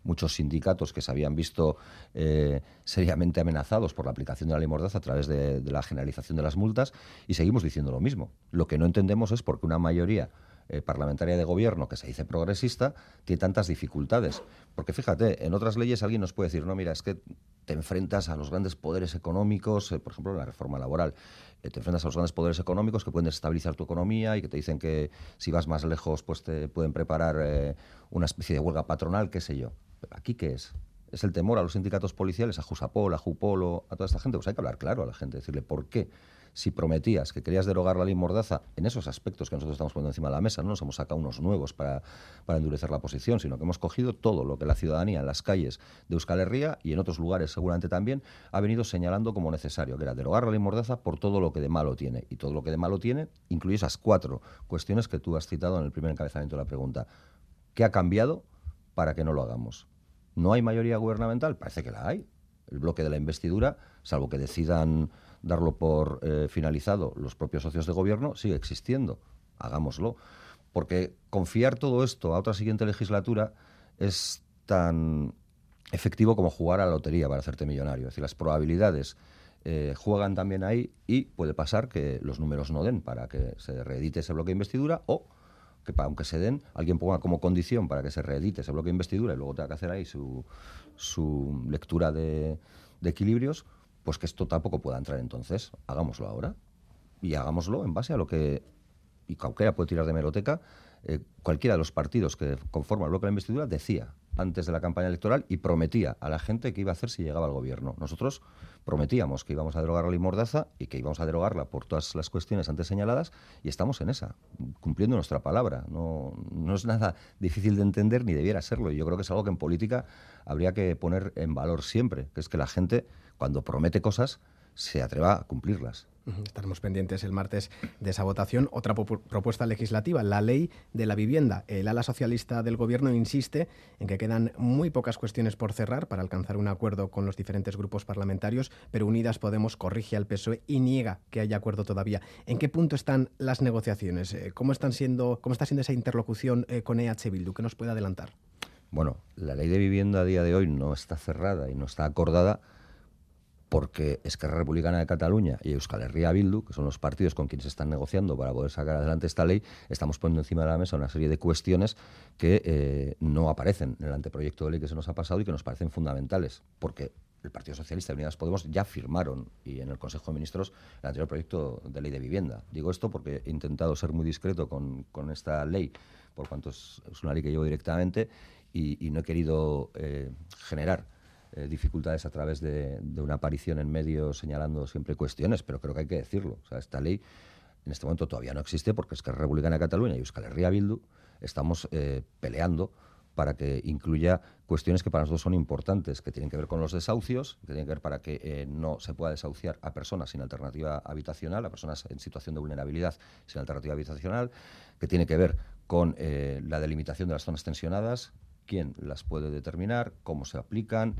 Speaker 49: muchos sindicatos que se habían visto eh, seriamente amenazados por la aplicación de la ley Mordaza a través de, de la generalización de las multas y seguimos diciendo lo mismo. Lo que no entendemos es por qué una mayoría eh, parlamentaria de gobierno que se dice progresista tiene tantas dificultades. Porque fíjate, en otras leyes alguien nos puede decir, no, mira, es que te enfrentas a los grandes poderes económicos, eh, por ejemplo, la reforma laboral, eh, te enfrentas a los grandes poderes económicos que pueden desestabilizar tu economía y que te dicen que si vas más lejos, pues te pueden preparar una especie de huelga patronal, qué sé yo. ¿Aquí qué es? ¿Es el temor a los sindicatos policiales, a Jusapol, a Jupol, a toda esta gente? Pues hay que hablar claro a la gente, decirle por qué si prometías que querías derogar la ley Mordaza en esos aspectos que nosotros estamos poniendo encima de la mesa, no nos hemos sacado unos nuevos para, endurecer la posición, sino que hemos cogido todo lo que la ciudadanía en las calles de Euskal Herria y en otros lugares seguramente también ha venido señalando como necesario, que era derogar la ley Mordaza por todo lo que de malo tiene. Y todo lo que de malo tiene incluye esas cuatro cuestiones que tú has citado en el primer encabezamiento de la pregunta. ¿Qué ha cambiado para que no lo hagamos? ¿No hay mayoría gubernamental? Parece que la hay. El bloque de la investidura, salvo que decidan darlo por eh, finalizado los propios socios de gobierno, sigue existiendo. Hagámoslo. Porque confiar todo esto a otra siguiente legislatura es tan efectivo como jugar a la lotería para hacerte millonario. Es decir, las probabilidades eh, juegan también ahí y puede pasar que los números no den para que se reedite ese bloque de investidura o que aunque se den, alguien ponga como condición para que se reedite ese bloque de investidura y luego tenga que hacer ahí su, su lectura de, de equilibrios, pues que esto tampoco pueda entrar entonces. Hagámoslo ahora y hagámoslo en base a lo que, y cualquiera puede tirar de meroteca, eh, cualquiera de los partidos que conforman el bloque de la investidura decía antes de la campaña electoral y prometía a la gente que iba a hacer si llegaba al gobierno. Nosotros prometíamos que íbamos a derogar la ley Mordaza y que íbamos a derogarla por todas las cuestiones antes señaladas y estamos en esa, cumpliendo nuestra palabra. No, no es nada [LAUGHS] difícil de entender ni debiera serlo. Y yo creo que es algo que en política habría que poner en valor siempre, que es que la gente, cuando promete cosas, se atreva a cumplirlas.
Speaker 1: Estaremos pendientes el martes de esa votación. Otra propuesta legislativa, la ley de la vivienda. El ala socialista del Gobierno insiste en que quedan muy pocas cuestiones por cerrar para alcanzar un acuerdo con los diferentes grupos parlamentarios, pero Unidas Podemos corrige al PSOE y niega que haya acuerdo todavía. ¿En qué punto están las negociaciones? Eh, ¿Cómo, están siendo, cómo está siendo esa interlocución eh, con EH Bildu? ¿Qué nos puede adelantar?
Speaker 49: Bueno, la ley de vivienda a día de hoy no está cerrada y no está acordada porque Esquerra Republicana de Cataluña y Euskal Herria Bildu, que son los partidos con quienes están negociando para poder sacar adelante esta ley, estamos poniendo encima de la mesa una serie de cuestiones que eh, no aparecen en el anteproyecto de ley que se nos ha pasado y que nos parecen fundamentales, porque el Partido Socialista y Unidas Podemos ya firmaron y en el Consejo de Ministros el anterior proyecto de ley de vivienda. Digo esto porque he intentado ser muy discreto con, esta ley, por cuanto es, una ley que llevo directamente y, no he querido eh, generar eh, dificultades a través de, una aparición en medios señalando siempre cuestiones, pero creo que hay que decirlo. O sea, esta ley en este momento todavía no existe porque es que Republicana Cataluña y Euskal Herria Bildu estamos eh, peleando para que incluya cuestiones que para nosotros son importantes, que tienen que ver con los desahucios, que tienen que ver para que eh, no se pueda desahuciar a personas sin alternativa habitacional, a personas en situación de vulnerabilidad sin alternativa habitacional, que tiene que ver con la delimitación de las zonas tensionadas, quién las puede determinar, cómo se aplican,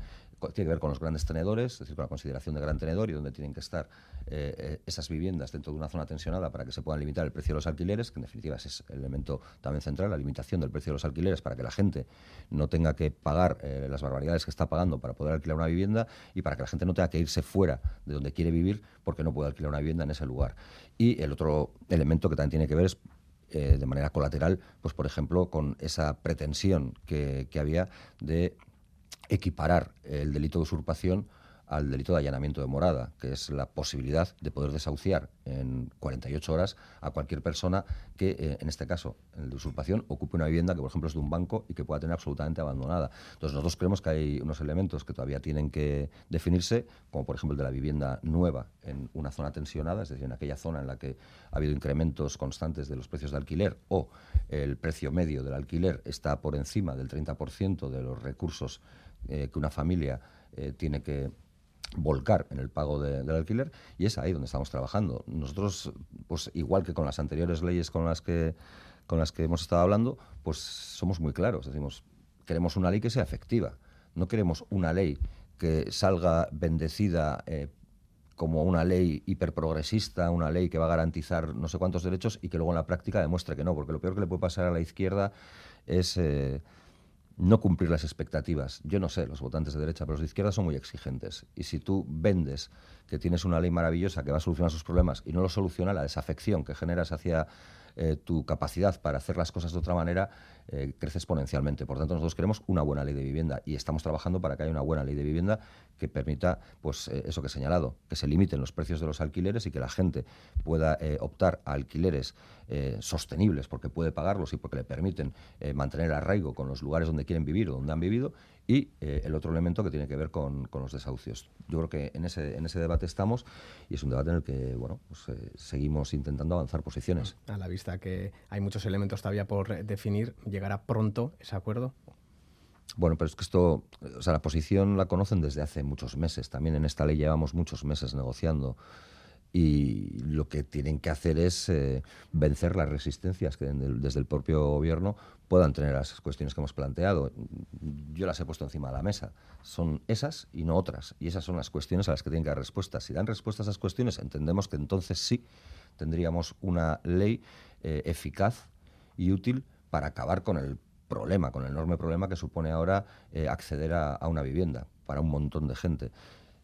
Speaker 49: tiene que ver con los grandes tenedores, es decir, con la consideración de gran tenedor y donde tienen que estar eh, eh, esas viviendas dentro de una zona tensionada para que se puedan limitar el precio de los alquileres, que en definitiva es el elemento también central, la limitación del precio de los alquileres para que la gente no tenga que pagar eh, las barbaridades que está pagando para poder alquilar una vivienda y para que la gente no tenga que irse fuera de donde quiere vivir porque no puede alquilar una vivienda en ese lugar. Y el otro elemento que también tiene que ver es de manera colateral, pues por ejemplo, con esa pretensión que, que había de equiparar el delito de usurpación al delito de allanamiento de morada, que es la posibilidad de poder desahuciar en 48 horas a cualquier persona que, eh, en este caso, el de usurpación, ocupe una vivienda que, por ejemplo, es de un banco y que pueda tener absolutamente abandonada. Entonces, nosotros creemos que hay unos elementos que todavía tienen que definirse, como por ejemplo el de la vivienda nueva en una zona tensionada, es decir, en aquella zona en la que ha habido incrementos constantes de los precios de alquiler o el precio medio del alquiler está por encima del 30% de los recursos eh, que una familia eh, tiene que volcar en el pago del alquiler y es ahí donde estamos trabajando. Nosotros, pues igual que con las anteriores leyes con las que con las que hemos estado hablando, pues somos muy claros. Decimos, queremos una ley que sea efectiva. No queremos una ley que salga bendecida eh, como una ley hiperprogresista, una ley que va a garantizar no sé cuántos derechos y que luego en la práctica demuestre que no, porque lo peor que le puede pasar a la izquierda es no cumplir las expectativas. Yo no sé, los votantes de derecha, pero los de izquierda son muy exigentes. Y si tú vendes que tienes una ley maravillosa que va a solucionar sus problemas y no lo soluciona, la desafección que generas hacia eh, tu capacidad para hacer las cosas de otra manera eh, crece exponencialmente. Por tanto, nosotros queremos una buena ley de vivienda y estamos trabajando para que haya una buena ley de vivienda que permita, pues, eh, eso que he señalado, que se limiten los precios de los alquileres y que la gente pueda optar a alquileres sostenibles porque puede pagarlos y porque le permiten mantener arraigo con los lugares donde quieren vivir o donde han vivido y eh, el otro elemento que tiene que ver con, los desahucios. Yo creo que en ese, en ese debate estamos y es un debate en el que bueno, pues, eh, seguimos intentando avanzar posiciones.
Speaker 1: A la vista que hay muchos elementos todavía por definir, ¿llegará pronto ese acuerdo?
Speaker 49: Bueno, pero es que esto, o sea, la posición la conocen desde hace muchos meses. También en esta ley llevamos muchos meses negociando y lo que tienen que hacer es eh, vencer las resistencias que desde el propio gobierno puedan tener las cuestiones que hemos planteado. Yo las he puesto encima de la mesa. Son esas y no otras. Y esas son las cuestiones a las que tienen que dar respuestas. Si dan respuesta a esas cuestiones, entendemos que entonces sí tendríamos una ley eh, eficaz y útil para acabar con el problema, con el enorme problema que supone ahora eh, acceder a una vivienda para un montón de gente.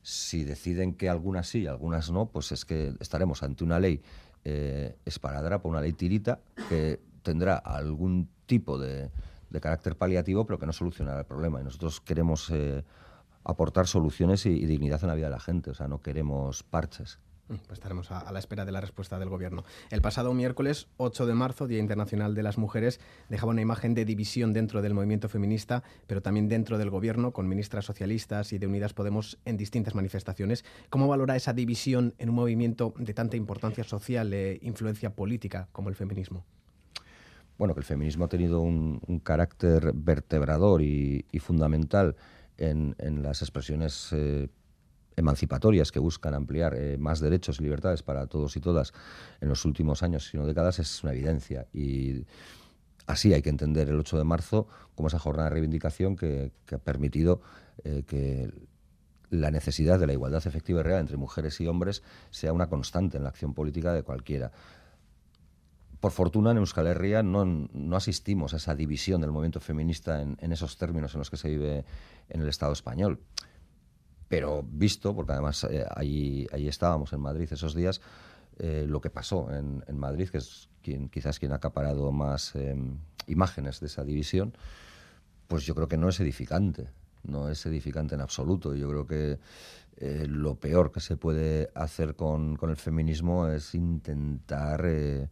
Speaker 49: Si deciden que algunas sí y algunas no, pues es que estaremos ante una ley eh, esparadrapa, una ley tirita, que tendrá algún tipo de, carácter paliativo, pero que no solucionará el problema. Y nosotros queremos eh, aportar soluciones y dignidad en la vida de la gente, o sea, no queremos parches.
Speaker 1: Pues estaremos a, la espera de la respuesta del Gobierno. El pasado miércoles 8 de marzo, Día Internacional de las Mujeres, dejaba una imagen de división dentro del movimiento feminista, pero también dentro del Gobierno, con ministras socialistas y de Unidas Podemos en distintas manifestaciones. ¿Cómo valora esa división en un movimiento de tanta importancia social e influencia política como el feminismo?
Speaker 49: Bueno, que el feminismo ha tenido un, carácter vertebrador y, fundamental en, las expresiones. Eh, emancipatorias que buscan ampliar eh, más derechos y libertades para todos y todas en los últimos años, sino décadas, es una evidencia. Y así hay que entender el 8 de marzo como esa jornada de reivindicación que, ha permitido eh, que la necesidad de la igualdad efectiva y real entre mujeres y hombres sea una constante en la acción política de cualquiera. Por fortuna, en Euskal Herria no, no asistimos a esa división del movimiento feminista en, esos términos en los que se vive en el Estado español. Pero visto, porque además eh, ahí, estábamos en Madrid esos días, eh, lo que pasó en, Madrid, que es quien, quizás quien ha acaparado más em, imágenes de esa división, pues yo creo que no es edificante no es edificante en absoluto. Yo creo que eh, lo peor que se puede hacer con, el feminismo es intentar eh,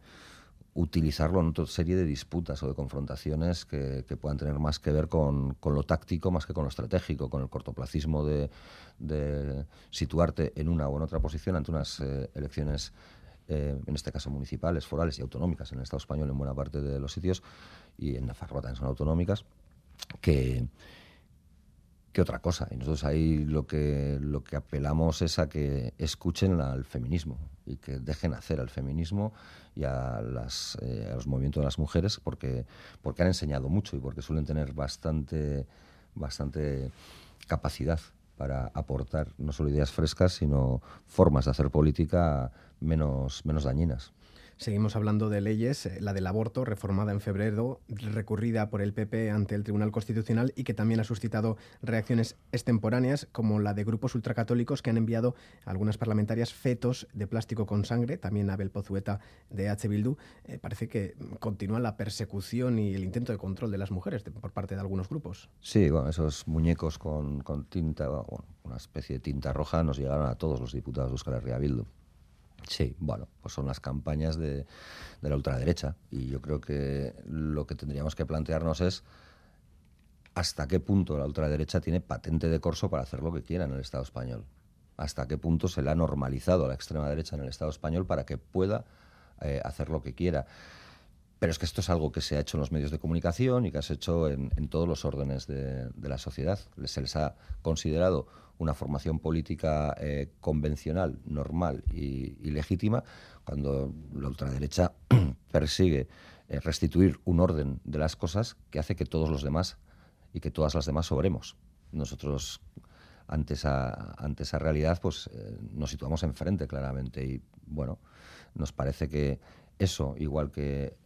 Speaker 49: utilizarlo en otra serie de disputas o de confrontaciones que, puedan tener más que ver con, lo táctico más que con lo estratégico, con el cortoplacismo de, situarte en una o en otra posición ante unas eh, elecciones en este caso municipales, forales y autonómicas en el Estado español en buena parte de los sitios y en Nafarroa también son autonómicas, que, que otra cosa. Y nosotros ahí lo que, lo que apelamos es a que escuchen al feminismo y que dejen hacer al feminismo y a, las, eh, los movimientos de las mujeres porque, porque han enseñado mucho y porque suelen tener bastante, bastante capacidad para aportar no solo ideas frescas, sino formas de hacer política menos, menos dañinas.
Speaker 1: Seguimos hablando de leyes, eh, la del aborto, reformada en febrero, recurrida por el PP ante el Tribunal Constitucional y que también ha suscitado reacciones extemporáneas, como la de grupos ultracatólicos que han enviado a algunas parlamentarias fetos de plástico con sangre, también Abel Pozueta de H. Bildu. Eh, parece que continúa la persecución y el intento de control de las mujeres por parte de algunos grupos.
Speaker 49: Sí, bueno, esos muñecos con, tinta, una especie de tinta roja, nos llegaron a todos los diputados de Euskal Herria Bildu. Sí, bueno, pues son las campañas de, la ultraderecha y yo creo que lo que tendríamos que plantearnos es hasta qué punto la ultraderecha tiene patente de corso para hacer lo que quiera en el Estado español. Hasta qué punto se le ha normalizado a la extrema derecha en el Estado español para que pueda eh, hacer lo que quiera. Pero es que esto es algo que se ha hecho en los medios de comunicación y que se ha hecho en, todos los órdenes de, la sociedad. Se les ha considerado una formación política eh, convencional, normal y, legítima, cuando la ultraderecha [CLEARS THROAT] persigue eh, restituir un orden de las cosas que hace que todos los demás y que todas las demás sobremos. Nosotros ante esa, ante esa realidad pues eh, nos situamos enfrente claramente y bueno, nos parece que eso, igual que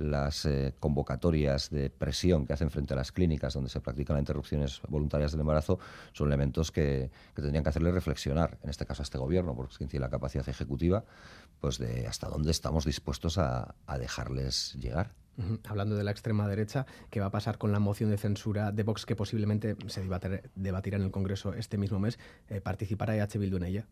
Speaker 49: las eh, convocatorias de presión que hacen frente a las clínicas donde se practican las interrupciones voluntarias del embarazo son elementos que, tendrían que hacerle reflexionar, en este caso a este gobierno, porque tiene la capacidad ejecutiva, pues de hasta dónde estamos dispuestos a, dejarles llegar.
Speaker 1: Hablando de la extrema derecha, ¿qué va a pasar con la moción de censura de Vox que posiblemente se debatirá en el Congreso este mismo mes? ¿Participará EH Bildu en ella?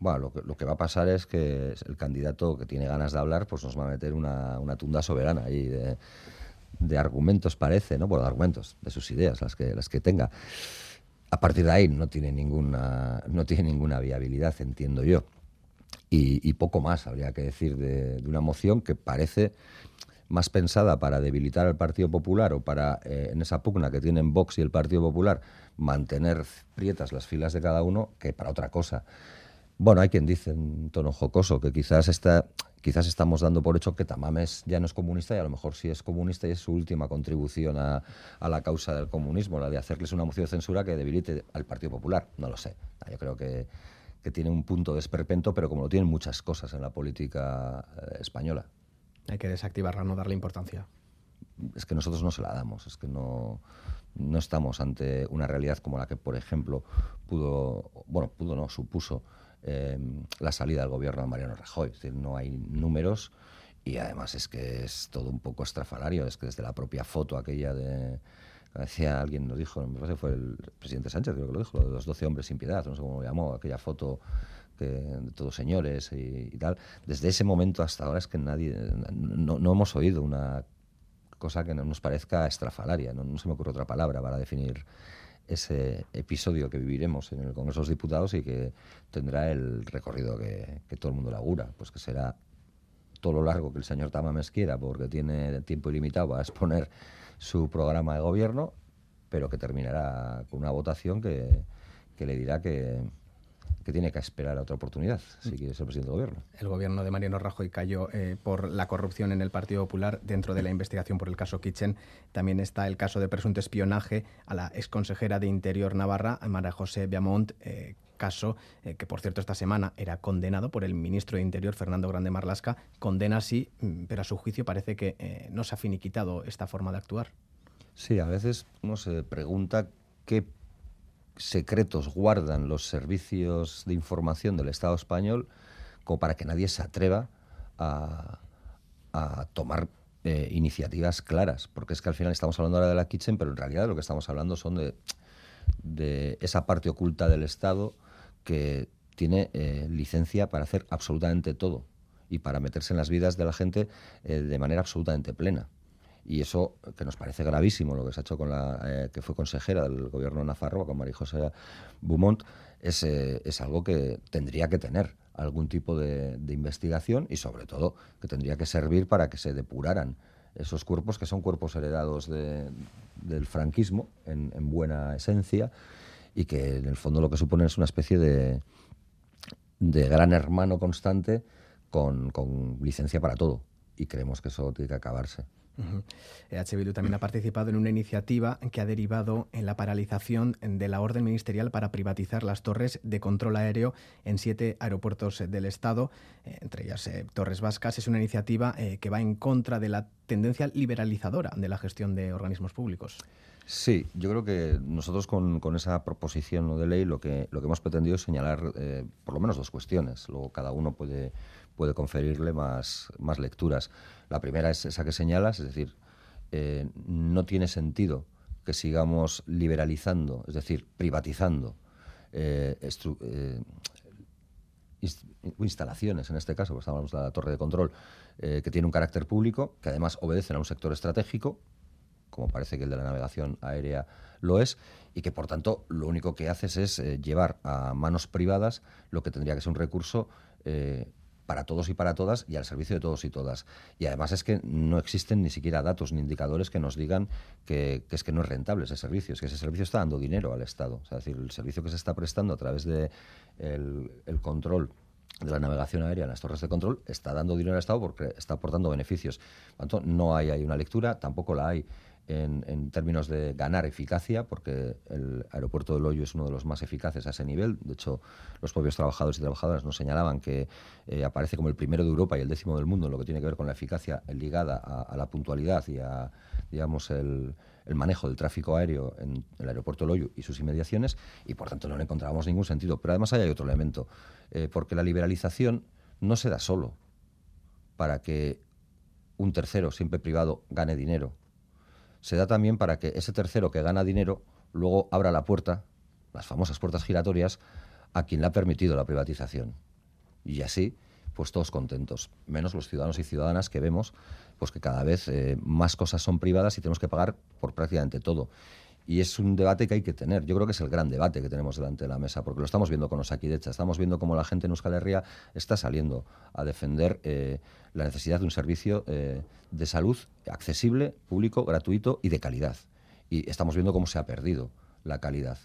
Speaker 49: Bueno, lo que, va a pasar es que el candidato que tiene ganas de hablar, pues nos va a meter una, tunda soberana ahí de, argumentos, parece, ¿no? Bueno, de argumentos, de sus ideas, las que, las que tenga. A partir de ahí no tiene ninguna, no tiene ninguna viabilidad, entiendo yo. Y, poco más habría que decir de, una moción que parece más pensada para debilitar al Partido Popular o para, eh, en esa pugna que tienen Vox y el Partido Popular, mantener prietas las filas de cada uno que para otra cosa. Bueno, hay quien dice en tono jocoso que quizás está, quizás estamos dando por hecho que Tamames ya no es comunista y a lo mejor sí es comunista y es su última contribución a, la causa del comunismo, la de hacerles una moción de censura que debilite al Partido Popular. No lo sé. Yo creo que, tiene un punto de esperpento, pero como lo tienen muchas cosas en la política eh, española.
Speaker 1: Hay que desactivarla, no darle importancia.
Speaker 49: Es que nosotros no se la damos, es que no, no estamos ante una realidad como la que, por ejemplo, pudo, bueno, pudo no, supuso Em, la salida del gobierno de Mariano Rajoy. Es decir, no hay números y además es que es todo un poco estrafalario. Es que desde la propia foto aquella de. Decía alguien, lo dijo, me parece que fue el presidente Sánchez, creo que lo dijo, lo de los 12 hombres sin piedad, no sé cómo lo llamó, aquella foto de todos señores y, tal. Desde ese momento hasta ahora es que nadie. No, no hemos oído una cosa que no nos parezca estrafalaria, no, no se me ocurre otra palabra para definir ese episodio que viviremos en el Congreso de los Diputados y que tendrá el recorrido que, todo el mundo augura, pues que será todo lo largo que el señor Tamames quiera, porque tiene tiempo ilimitado a exponer su programa de gobierno, pero que terminará con una votación que, le dirá que, que tiene que esperar a otra oportunidad si quiere ser presidente del gobierno.
Speaker 1: El gobierno de Mariano Rajoy cayó eh, por la corrupción en el Partido Popular. Dentro de la investigación por el caso Kitchen también está el caso de presunto espionaje a la exconsejera de Interior Navarra, María José Biamont, eh, caso eh, que, por cierto, esta semana era condenado por el ministro de Interior, Fernando Grande Marlasca. Condena sí, mm, pero a su juicio parece que no se ha finiquitado esta forma de actuar.
Speaker 49: Sí, a veces uno se pregunta qué secretos guardan los servicios de información del Estado español como para que nadie se atreva a, tomar eh, iniciativas claras. Porque es que al final estamos hablando ahora de la Kitchen, pero en realidad lo que estamos hablando son de, esa parte oculta del Estado que tiene eh, licencia para hacer absolutamente todo y para meterse en las vidas de la gente eh, de manera absolutamente plena. Y eso, que nos parece gravísimo, lo que se ha hecho con la eh, que fue consejera del gobierno de Nafarroa, con María José Beaumont, es, eh, es algo que tendría que tener algún tipo de, investigación y, sobre todo, que tendría que servir para que se depuraran esos cuerpos que son cuerpos heredados del franquismo en, buena esencia y que en el fondo lo que suponen es una especie de, de gran hermano constante con, con licencia para todo. Y creemos que eso tiene que acabarse.
Speaker 1: EH Bildu también ha participado en una iniciativa que ha derivado en la paralización de la orden ministerial para privatizar las torres de control aéreo en siete aeropuertos del Estado, eh, entre ellas eh, Torres Vascas. Es una iniciativa eh, que va en contra de la tendencia liberalizadora de la gestión de organismos públicos.
Speaker 49: Sí, yo creo que nosotros con, esa proposición de ley lo que, lo que hemos pretendido es señalar por lo menos dos cuestiones. Luego cada uno puede, puede conferirle más, más lecturas. La primera es esa que señalas, es decir, eh, no tiene sentido que sigamos liberalizando, es decir, privatizando eh, eh, instalaciones, en este caso, pues estamos hablando de la torre de control, que tiene un carácter público, que además obedecen a un sector estratégico, como parece que el de la navegación aérea lo es, y que por tanto lo único que haces es llevar a manos privadas lo que tendría que ser un recurso para todos y para todas y al servicio de todos y todas. Y además es que no existen ni siquiera datos ni indicadores que nos digan que, es que no es rentable ese servicio, es que ese servicio está dando dinero al Estado. es decir, el servicio que se está prestando a través del de el control de la navegación aérea en las torres de control está dando dinero al Estado porque está aportando beneficios. Por tanto, no hay ahí una lectura, tampoco la hay en, términos de ganar eficacia, porque el aeropuerto de Loyo es uno de los más eficaces a ese nivel. De hecho, los propios trabajadores y trabajadoras nos señalaban que eh, aparece como el primero de Europa y el décimo del mundo en lo que tiene que ver con la eficacia ligada a, la puntualidad y a digamos, el, manejo del tráfico aéreo en el aeropuerto Loyo y sus inmediaciones, y por tanto no le encontramos ningún sentido. Pero además hay otro elemento, eh, porque la liberalización no se da solo para que un tercero, siempre privado, gane dinero se da también para que ese tercero que gana dinero luego abra la puerta, las famosas puertas giratorias, a quien le ha permitido la privatización. Y así, pues todos contentos, menos los ciudadanos y ciudadanas que vemos pues que cada vez eh, más cosas son privadas y tenemos que pagar por prácticamente todo. Y es un debate que hay que tener. Yo creo que es el gran debate que tenemos delante de la mesa, porque lo estamos viendo con los Aquidechas, estamos viendo cómo la gente en Euskal Herria está saliendo a defender eh, la necesidad de un servicio eh, de salud accesible, público, gratuito y de calidad. Y estamos viendo cómo se ha perdido la calidad.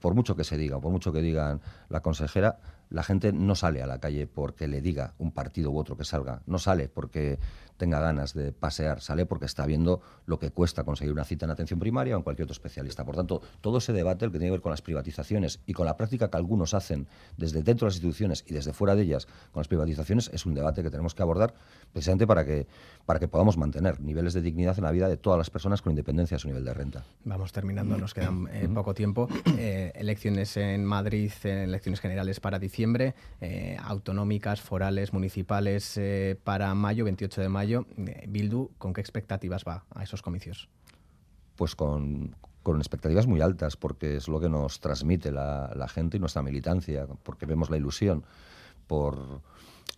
Speaker 49: Por mucho que se diga, por mucho que digan la consejera, la gente no sale a la calle porque le diga un partido u otro que salga, no sale porque tenga ganas de pasear, sale porque está viendo lo que cuesta conseguir una cita en atención primaria o en cualquier otro especialista. Por tanto, todo ese debate, el que tiene que ver con las privatizaciones y con la práctica que algunos hacen desde dentro de las instituciones y desde fuera de ellas con las privatizaciones, es un debate que tenemos que abordar precisamente para que, para que podamos mantener niveles de dignidad en la vida de todas las personas con independencia de su nivel de renta.
Speaker 1: Vamos terminando, nos quedan eh, poco tiempo. Eh, elecciones en Madrid, eh, elecciones generales para diciembre eh, autonómicas, forales, municipales eh, para mayo, 28 de mayo. Eh, Bildu, ¿con qué expectativas va a esos comicios?
Speaker 49: Pues con, expectativas muy altas, porque es lo que nos transmite la, gente y nuestra militancia, porque vemos la ilusión por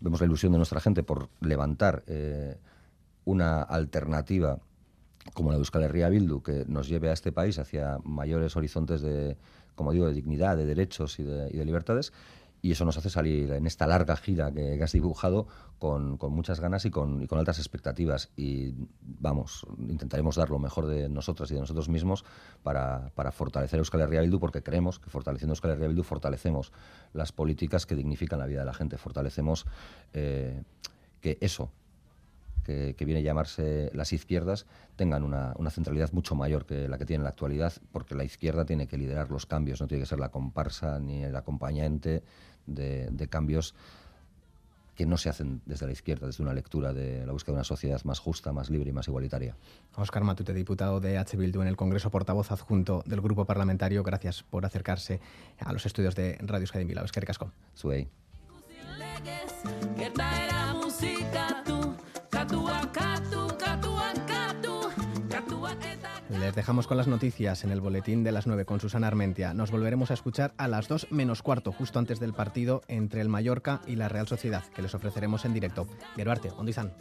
Speaker 49: vemos la ilusión de nuestra gente por levantar una alternativa como la de Euskal Herria Bildu, que nos lleve a este país hacia mayores horizontes de, como digo, de dignidad, de derechos y de libertades, y eso nos hace salir en esta larga gira que, has dibujado con, muchas ganas y con, y con, altas expectativas. Y vamos, intentaremos dar lo mejor de nosotras y de nosotros mismos para, para fortalecer Euskal Herria Bildu, porque creemos que fortaleciendo Euskal Herria Bildu fortalecemos las políticas que dignifican la vida de la gente, fortalecemos eh, que eso, que, viene a llamarse las izquierdas tengan una, centralidad mucho mayor que la que tiene en la actualidad, porque la izquierda tiene que liderar los cambios, no tiene que ser la comparsa ni el acompañante de, cambios que no se hacen desde la izquierda, desde una lectura de la búsqueda de una sociedad más justa, más libre y más igualitaria.
Speaker 1: Oscar Matute, diputado de H. Bildu en el Congreso, portavoz adjunto del Grupo Parlamentario, gracias por acercarse a los estudios de Radio Euskadi Bilbao. Es que recasco.
Speaker 49: Suey.
Speaker 1: Les dejamos con las noticias en el boletín de las 9 con Susana Armentia. Nos volveremos a escuchar a las 2 menos cuarto, justo antes del partido entre el Mallorca y la Real Sociedad, que les ofreceremos en directo. Geruarte, ¿dónde están?